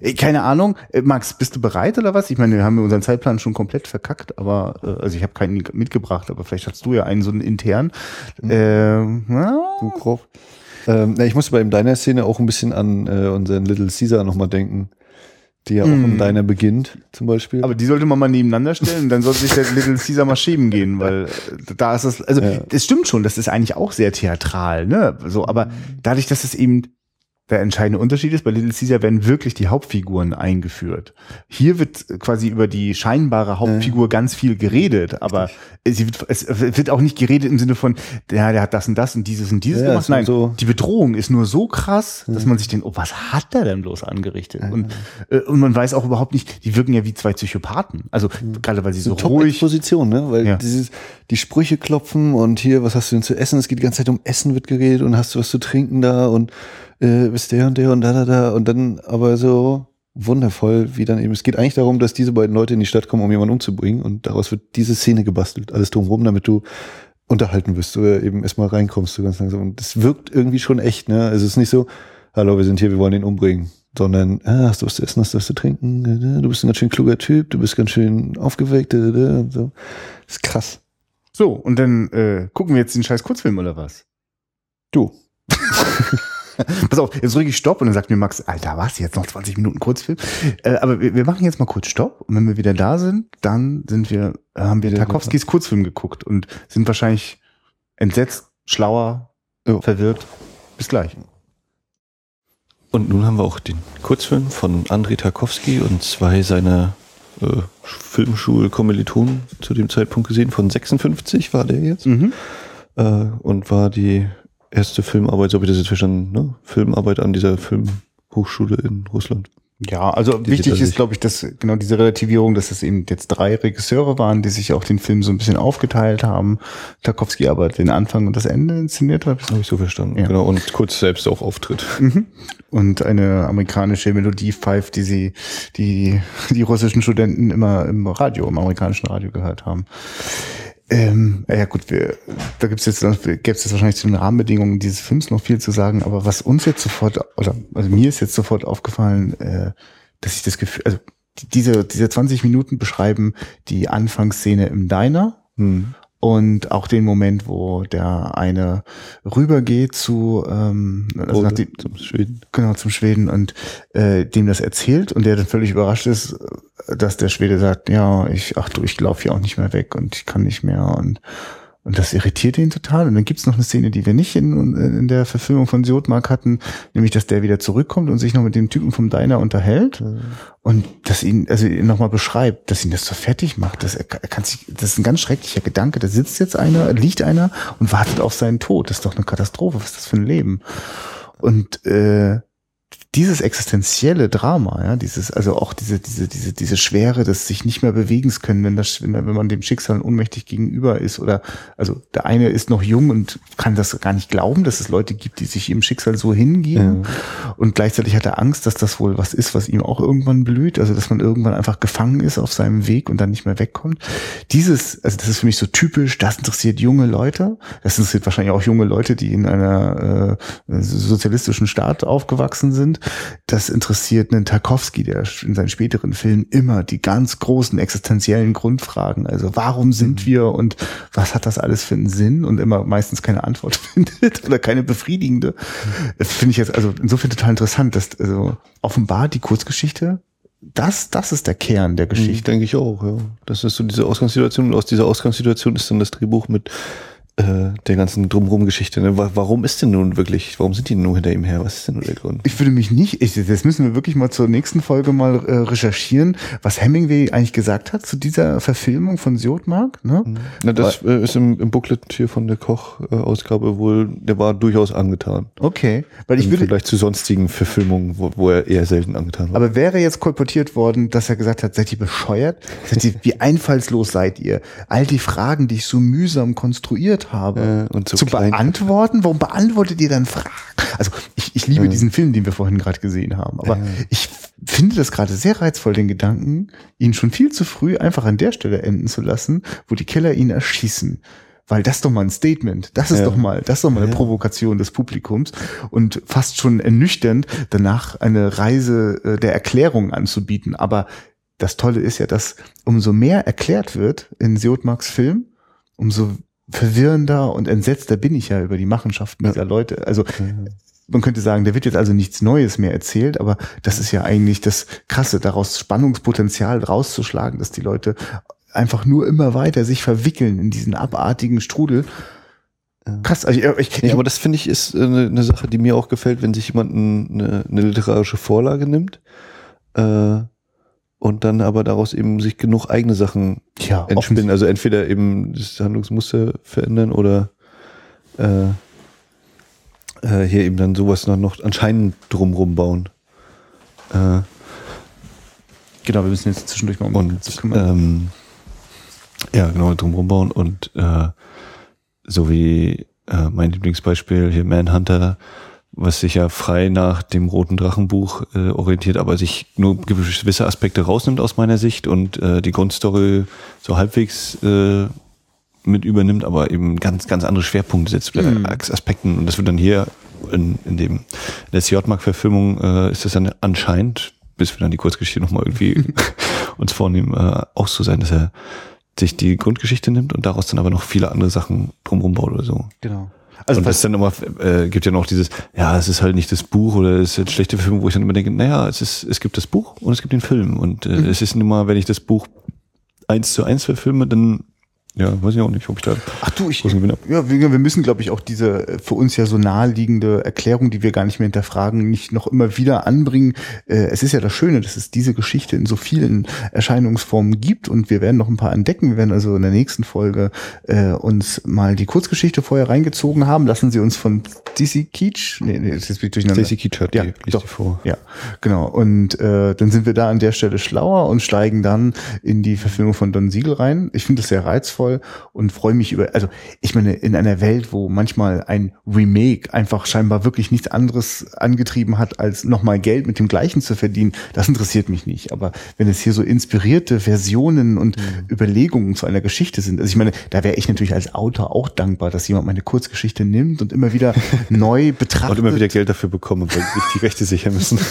Äh, keine Ahnung. Äh, Max, bist du bereit oder was? Ich meine, wir haben unseren Zeitplan schon komplett verkackt, aber äh, also ich habe keinen mitgebracht, aber vielleicht hast du ja einen so einen intern. Mhm. Ähm, du grob. Ähm, ich musste bei deiner Szene auch ein bisschen an äh, unseren Little Caesar nochmal denken. die ja auch mm. im Diner beginnt, zum Beispiel. Aber die sollte man mal nebeneinander stellen, dann sollte sich der Little Caesar mal schieben gehen, weil da ist es, also es ja. stimmt schon, das ist eigentlich auch sehr theatral, ne? So, aber dadurch, dass es eben der entscheidende Unterschied ist, bei Little Caesar werden wirklich die Hauptfiguren eingeführt. Hier wird quasi über die scheinbare Hauptfigur ja. ganz viel geredet, aber wird, es wird auch nicht geredet im Sinne von, ja, der hat das und das und dieses und dieses ja, gemacht. Nein, so die Bedrohung ist nur so krass, dass man sich denkt, oh, was hat der denn bloß angerichtet? Und, äh, und man weiß auch überhaupt nicht, die wirken ja wie zwei Psychopathen. Also gerade weil sie so, so ruhig. Position, ne? Weil dieses, die Sprüche klopfen und hier, was hast du denn zu essen? Es geht die ganze Zeit um Essen wird geredet und hast du was zu trinken da und äh, bist der und der und da, da, da. Und dann aber so wundervoll, wie dann eben, es geht eigentlich darum, dass diese beiden Leute in die Stadt kommen, um jemanden umzubringen. Und daraus wird diese Szene gebastelt, alles drumherum, damit du unterhalten wirst oder eben erstmal reinkommst, so ganz langsam. Und das wirkt irgendwie schon echt, ne? Also es ist nicht so, hallo, wir sind hier, wir wollen ihn umbringen. Sondern, ah, hast du was zu essen, hast du was zu trinken, du bist ein ganz schön kluger Typ, du bist ganz schön aufgeweckt, und so. Das ist krass. So, und dann äh, gucken wir jetzt den scheiß Kurzfilm oder was? Du. *laughs* *laughs* Pass auf, jetzt drücke ich Stopp und dann sagt mir Max, Alter, was, jetzt noch 20 Minuten Kurzfilm? Äh, aber wir, wir, machen jetzt mal kurz Stopp und wenn wir wieder da sind, dann sind wir, äh, haben wir Tarkovskis Kurzfilm geguckt und sind wahrscheinlich entsetzt, schlauer, oh. verwirrt. Bis gleich. Und nun haben wir auch den Kurzfilm von Andrei Tarkovsky und zwei seiner äh, Filmschulkommilitonen zu dem Zeitpunkt gesehen. Von 56 war der jetzt. Mhm. Äh, und war die erste Filmarbeit, so habe ich das jetzt verstanden, ne? Filmarbeit an dieser Filmhochschule in Russland. Ja, also die wichtig ist, glaube ich, dass genau diese Relativierung, dass es eben jetzt drei Regisseure waren, die sich auch den Film so ein bisschen aufgeteilt haben. Tarkovsky aber den Anfang und das Ende inszeniert hat. Habe ich so verstanden. Ja. Genau, und kurz selbst auch auftritt. Mhm. Und eine amerikanische Melodie pfeift, die sie, die, die russischen Studenten immer im Radio, im amerikanischen Radio gehört haben. Ähm, ja gut, wir, da gibt's jetzt, gäbe es jetzt wahrscheinlich zu den Rahmenbedingungen dieses Films noch viel zu sagen, aber was uns jetzt sofort, oder also mir ist jetzt sofort aufgefallen, äh, dass ich das Gefühl, also diese, diese 20 Minuten beschreiben die Anfangsszene im Diner. Hm und auch den Moment, wo der eine rübergeht zu ähm, also nach die, zum Schweden. Genau, zum Schweden und äh, dem das erzählt und der dann völlig überrascht ist, dass der Schwede sagt, ja, ich, ach du, ich laufe hier auch nicht mehr weg und ich kann nicht mehr und und das irritiert ihn total. Und dann gibt's noch eine Szene, die wir nicht in, in der Verfilmung von Siotmark hatten, nämlich, dass der wieder zurückkommt und sich noch mit dem Typen vom Diner unterhält mhm. und dass ihn, also ihn nochmal beschreibt, dass ihn das so fertig macht. Dass er, er kann sich, das ist ein ganz schrecklicher Gedanke. Da sitzt jetzt einer, liegt einer und wartet auf seinen Tod. Das ist doch eine Katastrophe. Was ist das für ein Leben? Und äh, dieses existenzielle Drama, ja, dieses, also auch diese, diese, diese, diese Schwere des sich nicht mehr bewegen können, wenn das, wenn, wenn man dem Schicksal unmächtig gegenüber ist oder, also der eine ist noch jung und kann das gar nicht glauben, dass es Leute gibt, die sich ihrem Schicksal so hingeben ja. und gleichzeitig hat er Angst, dass das wohl was ist, was ihm auch irgendwann blüht, also dass man irgendwann einfach gefangen ist auf seinem Weg und dann nicht mehr wegkommt. Dieses, also das ist für mich so typisch, das interessiert junge Leute, das interessiert wahrscheinlich auch junge Leute, die in einer äh, sozialistischen Staat aufgewachsen sind das interessiert einen Tarkovsky, der in seinen späteren Filmen immer die ganz großen existenziellen Grundfragen, also warum sind mhm. wir und was hat das alles für einen Sinn und immer meistens keine Antwort *laughs* findet oder keine befriedigende. Das finde ich jetzt also insofern total interessant, dass also offenbar die Kurzgeschichte das, das ist der Kern der mhm, Geschichte. Denke ich auch, ja. Das ist so diese Ausgangssituation und aus dieser Ausgangssituation ist dann das Drehbuch mit äh, der ganzen Drumherum-Geschichte. Ne? Warum ist denn nun wirklich, warum sind die nur hinter ihm her? Was ist denn nun der Grund? Ich würde mich nicht, ich, das müssen wir wirklich mal zur nächsten Folge mal äh, recherchieren, was Hemingway eigentlich gesagt hat zu dieser Verfilmung von Siotmark. Ne? Mhm. Na, das äh, ist im, im Booklet hier von der Koch-Ausgabe wohl, der war durchaus angetan. Okay. Weil ich Im würde, Vielleicht zu sonstigen Verfilmungen, wo, wo er eher selten angetan war. Aber wäre jetzt kolportiert worden, dass er gesagt hat, seid ihr bescheuert? Seid ihr, wie einfallslos seid ihr? All die Fragen, die ich so mühsam konstruiert habe, äh, und so zu beantworten. Warum beantwortet ihr dann Fragen? Also ich, ich liebe äh. diesen Film, den wir vorhin gerade gesehen haben, aber äh. ich finde das gerade sehr reizvoll, den Gedanken, ihn schon viel zu früh einfach an der Stelle enden zu lassen, wo die Killer ihn erschießen. Weil das ist doch mal ein Statement. Das ist ja. doch mal, das ist doch mal eine ja. Provokation des Publikums und fast schon ernüchternd, danach eine Reise äh, der Erklärung anzubieten. Aber das Tolle ist ja, dass umso mehr erklärt wird in Seotmarks Film, umso verwirrender und entsetzter bin ich ja über die Machenschaften dieser Leute. Also man könnte sagen, da wird jetzt also nichts Neues mehr erzählt, aber das ist ja eigentlich das Krasse, daraus Spannungspotenzial rauszuschlagen, dass die Leute einfach nur immer weiter sich verwickeln in diesen abartigen Strudel. Krass, also ich, ich, Nee, aber das finde ich ist äh, eine, eine Sache, die mir auch gefällt, wenn sich jemand ein- eine, eine literarische Vorlage nimmt äh, und dann aber daraus eben sich genug eigene Sachen ja, entspinnen. Also entweder eben das Handlungsmuster verändern oder äh, äh, hier eben dann sowas noch, noch anscheinend drumrum bauen. Äh, genau, wir müssen jetzt zwischendurch mal um und kümmern. ähm, ja, genau, drumrum bauen und äh, so wie äh, mein Lieblingsbeispiel hier Manhunter, was sich ja frei nach dem Roten Drachenbuch äh, orientiert, aber sich nur gewisse Aspekte rausnimmt aus meiner Sicht und äh, die Grundstory so halbwegs äh, mit übernimmt, aber eben ganz, ganz andere Schwerpunkte setzt bei Mhm. Aspekten. Und das wird dann hier in, in dem in der CJ-Mark-Verfilmung äh, ist das dann anscheinend, bis wir dann die Kurzgeschichte nochmal irgendwie *laughs* uns vornehmen, äh, auch so sein, dass er sich die Grundgeschichte nimmt und daraus dann aber noch viele andere Sachen drumherum baut oder so. genau. Also und das was, dann immer, äh, gibt ja noch dieses, ja, es ist halt nicht das Buch oder es ist ein schlechter Film, wo ich dann immer denke, naja, es ist, es gibt das Buch und es gibt den Film. Und äh, es ist immer, wenn ich das Buch eins zu eins verfilme, dann, ja, weiß ich auch nicht, ob ich da ach du, ich, ja, wir, wir müssen, glaube ich, auch diese äh, für uns ja so naheliegende Erklärung, die wir gar nicht mehr hinterfragen, nicht noch immer wieder anbringen. Äh, es ist ja das Schöne, dass es diese Geschichte in so vielen Erscheinungsformen gibt und wir werden noch ein paar entdecken. Wir werden also in der nächsten Folge äh, uns mal die Kurzgeschichte vorher reingezogen haben. Lassen Sie uns von DC Keach, nee, nee, das ist jetzt durcheinander. Stacey Keach hat Ja, die, doch. die vor. Ja, genau. Und äh, dann sind wir da an der Stelle schlauer und steigen dann in die Verfilmung von Don Siegel rein. Ich finde das sehr reizvoll und freue mich über, also ich meine, in einer Welt, wo manchmal ein Remake einfach scheinbar wirklich nichts anderes angetrieben hat, als nochmal Geld mit dem gleichen zu verdienen, das interessiert mich nicht. Aber wenn es hier so inspirierte Versionen und Überlegungen zu einer Geschichte sind, also ich meine, da wäre ich natürlich als Autor auch dankbar, dass jemand meine Kurzgeschichte nimmt und immer wieder *laughs* neu betrachtet. Und immer wieder Geld dafür bekommen, weil sich die Rechte sichern müssen. *laughs*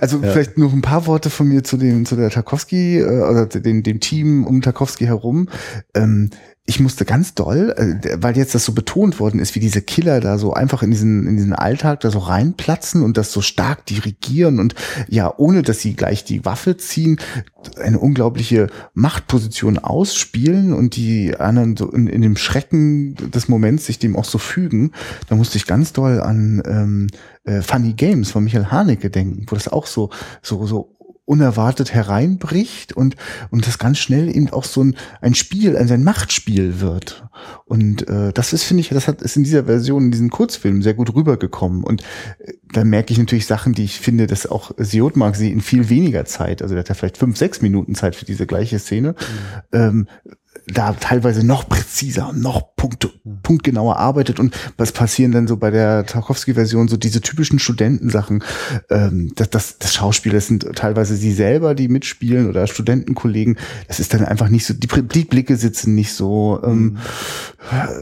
Also vielleicht noch ein paar Worte von mir zu dem zu der Tarkovsky äh, oder dem, dem Team um Tarkovsky herum. Ähm, ich musste ganz doll, äh, weil jetzt das so betont worden ist, wie diese Killer da so einfach in diesen in diesen Alltag da so reinplatzen und das so stark dirigieren und ja, ohne dass sie gleich die Waffe ziehen, eine unglaubliche Machtposition ausspielen und die anderen so in, in dem Schrecken des Moments sich dem auch so fügen. Da musste ich ganz doll an ähm, äh, Funny Games von Michael Haneke denken, wo das auch so so so unerwartet hereinbricht und und das ganz schnell eben auch so ein ein Spiel, also ein Machtspiel wird. Und äh, das ist finde ich, das hat ist in dieser Version in diesem Kurzfilm sehr gut rübergekommen. Und äh, da merke ich natürlich Sachen, die ich finde, dass auch Siotmark sie in viel weniger Zeit, also der hat ja vielleicht fünf, sechs Minuten Zeit für diese gleiche Szene, ähm, da teilweise noch präziser und noch punkt, punktgenauer arbeitet und was passieren dann so bei der Tarkovsky-Version, so diese typischen Studentensachen, ähm, das, das, das Schauspiel, das sind teilweise sie selber, die mitspielen oder Studentenkollegen, das ist dann einfach nicht so, die, die Blicke sitzen nicht so, ähm,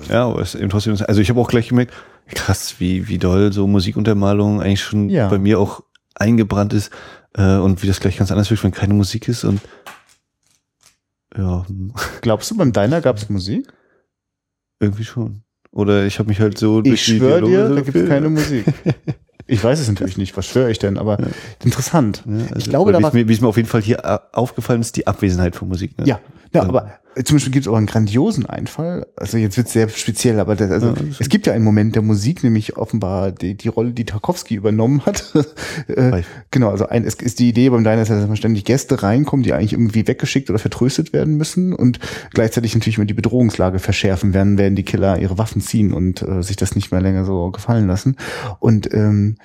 ja, aber es ist eben trotzdem, also ich habe auch gleich gemerkt, krass, wie, wie doll so Musikuntermalung eigentlich schon Ja. bei mir auch eingebrannt ist äh, und wie das gleich ganz anders wird, wenn keine Musik ist und ja, hm, glaubst du, beim Deiner gab es Musik? irgendwie schon. Oder ich habe mich halt so Ich schwöre dir, so da gibt es keine Musik. *laughs* Ich weiß es natürlich nicht, was schwöre ich denn, aber interessant. Ja, also, ich glaube, da wie war es mir, wie es mir auf jeden Fall hier äh, aufgefallen ist, die Abwesenheit von Musik. Ne? Ja, ja aber zum Beispiel gibt es auch einen grandiosen Einfall. Also jetzt wird es sehr speziell, aber das, also Ja, das es gibt ja einen Moment der Musik, nämlich offenbar die, die Rolle, die Tarkovsky übernommen hat. *laughs* äh, genau, also ein, es ist die Idee beim Diner, dass immer ständig Gäste reinkommen, die eigentlich irgendwie weggeschickt oder vertröstet werden müssen und gleichzeitig natürlich immer die Bedrohungslage verschärfen werden, werden die Killer ihre Waffen ziehen und äh, sich das nicht mehr länger so gefallen lassen. Und ähm,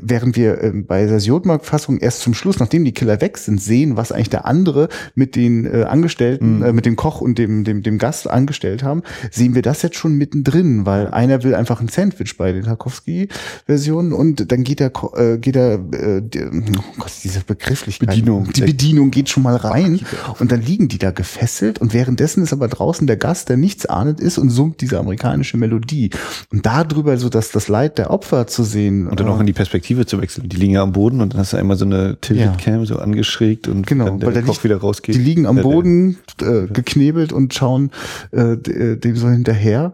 während wir ähm, bei der Siotmark-Fassung erst zum Schluss, nachdem die Killer weg sind, sehen, was eigentlich der andere mit den äh, Angestellten, Mhm. äh, mit dem Koch und dem, dem, dem Gast angestellt haben, sehen wir das jetzt schon mittendrin, weil einer will einfach ein Sandwich bei den Tarkovsky-Versionen und dann geht der, äh, geht der, äh, die, oh Gott, diese Begrifflichkeit. Bedienung. Die Bedienung geht schon mal rein und dann liegen die da gefesselt und währenddessen ist aber draußen der Gast, der nichts ahnend ist und summt diese amerikanische Melodie. Und darüber so dass das Leid der Opfer zu sehen. Und dann auch in die Perspektive zu wechseln. Die liegen ja am Boden und dann hast du einmal so eine Tilted Ja. Cam so angeschrägt und Genau, dann der weil der Kopf wieder rausgeht. Die liegen am Äh, Boden, äh, geknebelt und schauen äh, äh, dem so hinterher.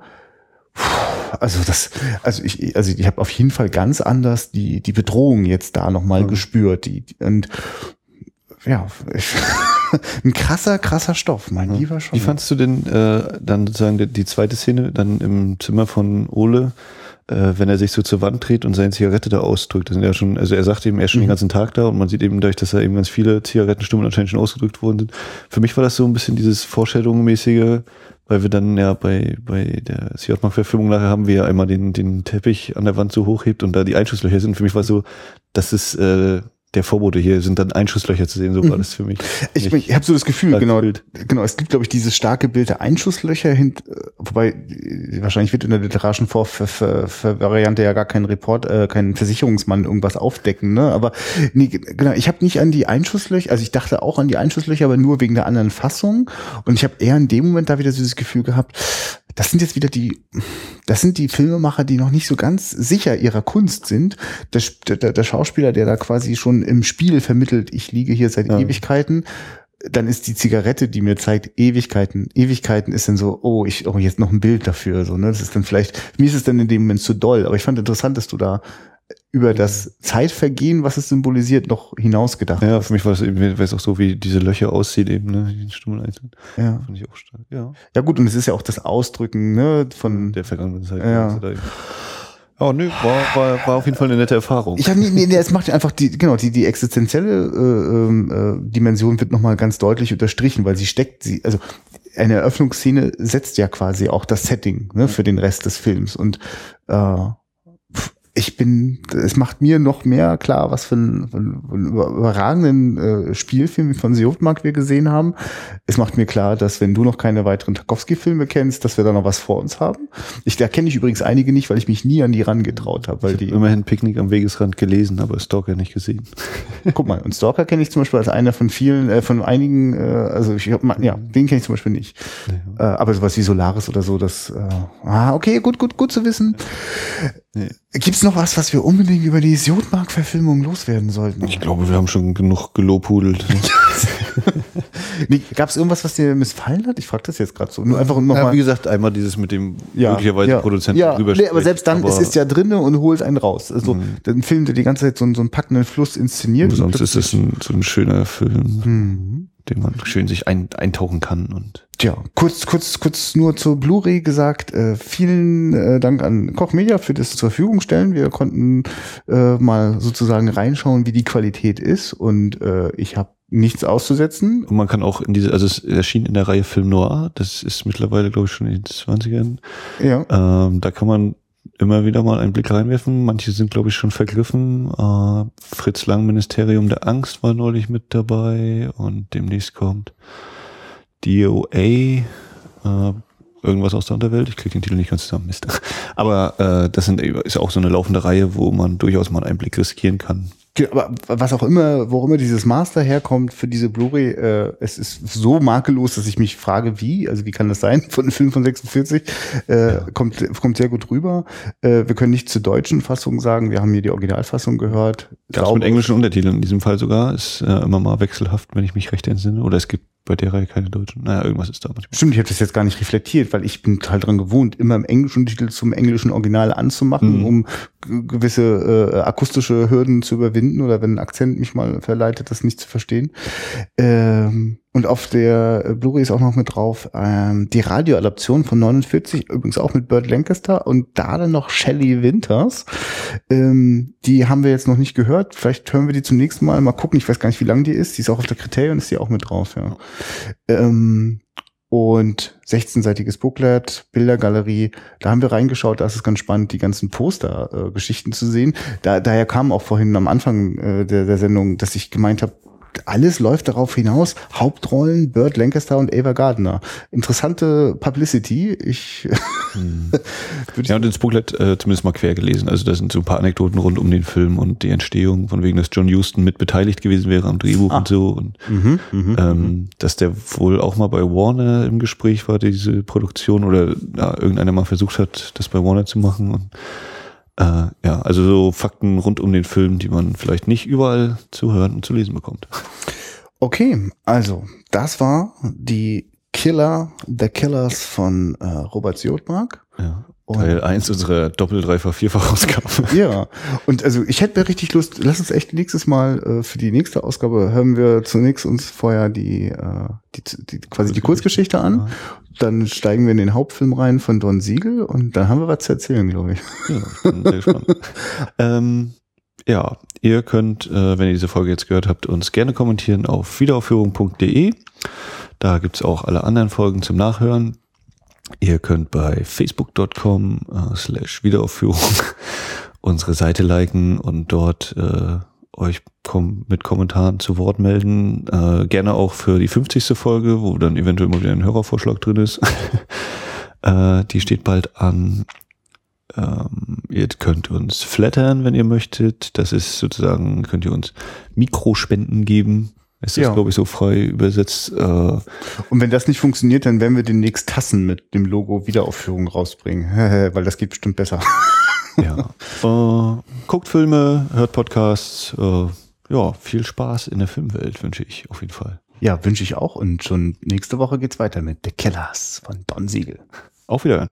Also das, also ich, also ich habe auf jeden Fall ganz anders die die Bedrohung jetzt da nochmal mhm. gespürt. Die, und ja, ich, *laughs* ein krasser, krasser Stoff, mein ja. lieber schon. Wie fandst du denn äh, dann sozusagen die, die zweite Szene dann im Zimmer von Ole? Äh, wenn er sich so zur Wand dreht und seine Zigarette da ausdrückt. Das sind ja schon, also er sagt eben, er ist schon mhm. den ganzen Tag da und man sieht eben dadurch, dass da eben ganz viele Zigarettenstummeln anscheinend schon ausgedrückt worden sind. Für mich war das so ein bisschen dieses Vorstellungsmäßige, weil wir dann ja bei, bei der CJ-Mark-Verfilmung nachher haben wir ja einmal den, den Teppich an der Wand so hochhebt und da die Einschusslöcher sind. Für mich war so, das ist äh, der Vorbote hier sind dann Einschusslöcher zu sehen, so war mhm. das für mich. Ich, ich habe so das Gefühl, genau, genau, es gibt, glaube ich, dieses starke Bild der Einschusslöcher hin, wobei wahrscheinlich wird in der literarischen Variante ja gar kein Report, äh, kein Versicherungsmann irgendwas aufdecken, ne? Aber nee, genau, ich habe nicht an die Einschusslöcher, also ich dachte auch an die Einschusslöcher, aber nur wegen der anderen Fassung. Und ich habe eher in dem Moment da wieder so dieses Gefühl gehabt, das sind jetzt wieder die, das sind die Filmemacher, die noch nicht so ganz sicher ihrer Kunst sind. Der, der, der Schauspieler, der da quasi schon im Spiel vermittelt, ich liege hier seit ja. Ewigkeiten, dann ist die Zigarette, die mir zeigt Ewigkeiten. Ewigkeiten ist dann so, oh, ich, oh, jetzt noch ein Bild dafür, so, ne? Das ist dann vielleicht, mir ist es dann in dem Moment zu doll, aber ich fand interessant, dass du da über das Zeitvergehen, was es symbolisiert, noch hinausgedacht Ja, für mich war das eben, weil es auch so, wie diese Löcher aussieht eben, ne, die Stummel einzeln. Ja. Fand ich auch stark, ja. Ja gut, und es ist ja auch das Ausdrücken, ne, von der vergangenen Zeit. Ja. Oh, nö, war, war, war auf jeden Fall eine nette Erfahrung. Ich hab, nee, nee, es macht einfach die, genau, die, die existenzielle äh, ähm, äh, Dimension wird nochmal ganz deutlich unterstrichen, weil sie steckt, sie, also eine Eröffnungsszene setzt ja quasi auch das Setting ne, für den Rest des Films. Und äh, ich bin, es macht mir noch mehr klar, was für einen, einen überragenden äh, Spielfilm von Siotmark wir gesehen haben. Es macht mir klar, dass wenn du noch keine weiteren Tarkovsky-Filme kennst, dass wir da noch was vor uns haben. Ich, da kenne ich übrigens einige nicht, weil ich mich nie an die rangetraut habe. Weil ich die immerhin Picknick am Wegesrand gelesen, aber Stalker nicht gesehen. *laughs* Guck mal, und Stalker kenne ich zum Beispiel als einer von vielen, äh, von einigen, äh, also ich hab, ja, den kenne ich zum Beispiel nicht. Ja. Äh, aber sowas wie Solaris oder so, das, äh, ah, okay, gut, gut, gut zu wissen. Nee. Gibt's noch was, was wir unbedingt über die Jodmark-Verfilmung loswerden sollten? Ich glaube, wir haben schon genug gelobhudelt. *laughs* nee, Gab es irgendwas, was dir missfallen hat? Ich frage das jetzt gerade so. Nur einfach noch ja, mal. Wie gesagt, einmal dieses mit dem ja, möglicherweise ja, Produzenten ja, drüber nee, aber selbst dann, aber es ist ja drinne und holt einen raus. Also mhm. ein Film, der die ganze Zeit so, so einen packenden Fluss inszeniert. sonst ist es ein, so ein schöner Film. Mhm dem man schön sich ein, eintauchen kann und Tja, kurz, kurz, kurz nur zur Blu-ray gesagt. Äh, vielen äh, Dank an Koch Media für das zur Verfügung stellen. Wir konnten äh, mal sozusagen reinschauen, wie die Qualität ist und äh, ich habe nichts auszusetzen. Und man kann auch in diese, also es erschien in der Reihe Film Noir, das ist mittlerweile, glaube ich, schon in den 20ern. Ja. Ähm, da kann man immer wieder mal einen Blick reinwerfen. Manche sind, glaube ich, schon vergriffen. Äh, Fritz Lang, Ministerium der Angst, war neulich mit dabei und demnächst kommt DOA, äh, irgendwas aus der Unterwelt. Ich kriege den Titel nicht ganz zusammen, Mist. Aber äh, das sind, ist auch so eine laufende Reihe, wo man durchaus mal einen Blick riskieren kann. Aber was auch immer, wo immer dieses Master herkommt für diese Blu-ray, äh, es ist so makellos, dass ich mich frage, wie, also wie kann das sein von einem Film von 46, äh, ja. kommt, kommt sehr gut rüber. Äh, wir können nicht zur deutschen Fassung sagen, wir haben hier die Originalfassung gehört. Das mit englischen Untertiteln in diesem Fall sogar, ist äh, immer mal wechselhaft, wenn ich mich recht entsinne. Oder es gibt bei der Reihe keine deutschen. Naja, irgendwas ist da manchmal. Stimmt, ich habe das jetzt gar nicht reflektiert, weil ich bin halt dran gewohnt, immer im englischen Titel zum englischen Original anzumachen, mhm. um gewisse äh, akustische Hürden zu überwinden oder wenn ein Akzent mich mal verleitet, das nicht zu verstehen. Ähm, und auf der Blu-ray ist auch noch mit drauf ähm, die Radioadaption von 49, übrigens auch mit Burt Lancaster und da dann noch Shelley Winters. Ähm, die haben wir jetzt noch nicht gehört. Vielleicht hören wir die zum nächsten Mal. Mal gucken. Ich weiß gar nicht, wie lang die ist. Die ist auch auf der Kriterien, ist die auch mit drauf, ja. Ähm, und 16-seitiges Booklet, Bildergalerie. Da haben wir reingeschaut, da ist es ganz spannend, die ganzen Poster-Geschichten äh, zu sehen. Da, daher kam auch vorhin am Anfang äh, der, der Sendung, dass ich gemeint habe, alles läuft darauf hinaus. Hauptrollen Burt Lancaster und Ava Gardner. Interessante Publicity. Ich *laughs* hm. ja und ins Booklet äh, zumindest mal quer gelesen. Also da sind so ein paar Anekdoten rund um den Film und die Entstehung, von wegen, dass John Huston mit beteiligt gewesen wäre am Drehbuch ah. und so und mhm, mhm, ähm, mhm. dass der wohl auch mal bei Warner im Gespräch war, diese Produktion oder ja, irgendeiner mal versucht hat, das bei Warner zu machen und äh, ja, also so Fakten rund um den Film, die man vielleicht nicht überall zu hören und zu lesen bekommt. Okay, also das war die Killer, The Killers von äh, Robert Siotmark. Ja. Teil 1 unserer Doppel-, Dreifach-, Vierfach-Ausgabe. *laughs* Ja, und also ich hätte mir richtig Lust, lass uns echt nächstes Mal äh, für die nächste Ausgabe hören wir zunächst uns vorher die, äh, die, die quasi die Kurzgeschichte an, dann steigen wir in den Hauptfilm rein von Don Siegel und dann haben wir was zu erzählen, glaube ich. Ja, bin sehr gespannt. *laughs* ähm, ja, ihr könnt, äh, wenn ihr diese Folge jetzt gehört habt, uns gerne kommentieren auf wiederaufführung.de. Da gibt's auch alle anderen Folgen zum Nachhören. Ihr könnt bei facebook.com äh, slash Wiederaufführung *laughs* unsere Seite liken und dort äh, euch kom mit Kommentaren zu Wort melden. Äh, gerne auch für die 50. Folge, wo dann eventuell mal wieder ein Hörervorschlag drin ist. *laughs* äh, die steht bald an. Ähm, ihr könnt uns flattern, wenn ihr möchtet. Das ist sozusagen, könnt ihr uns Mikrospenden geben. Es ist, Ja. glaube ich, so frei übersetzt. Äh, Und wenn das nicht funktioniert, dann werden wir demnächst Tassen mit dem Logo Wiederaufführung rausbringen, *laughs* weil das geht bestimmt besser. *laughs* Ja. äh, guckt Filme, hört Podcasts. Äh, ja, viel Spaß in der Filmwelt wünsche ich auf jeden Fall. Ja, wünsche ich auch und schon nächste Woche geht's weiter mit The Killers von Don Siegel. Auf Wiedersehen.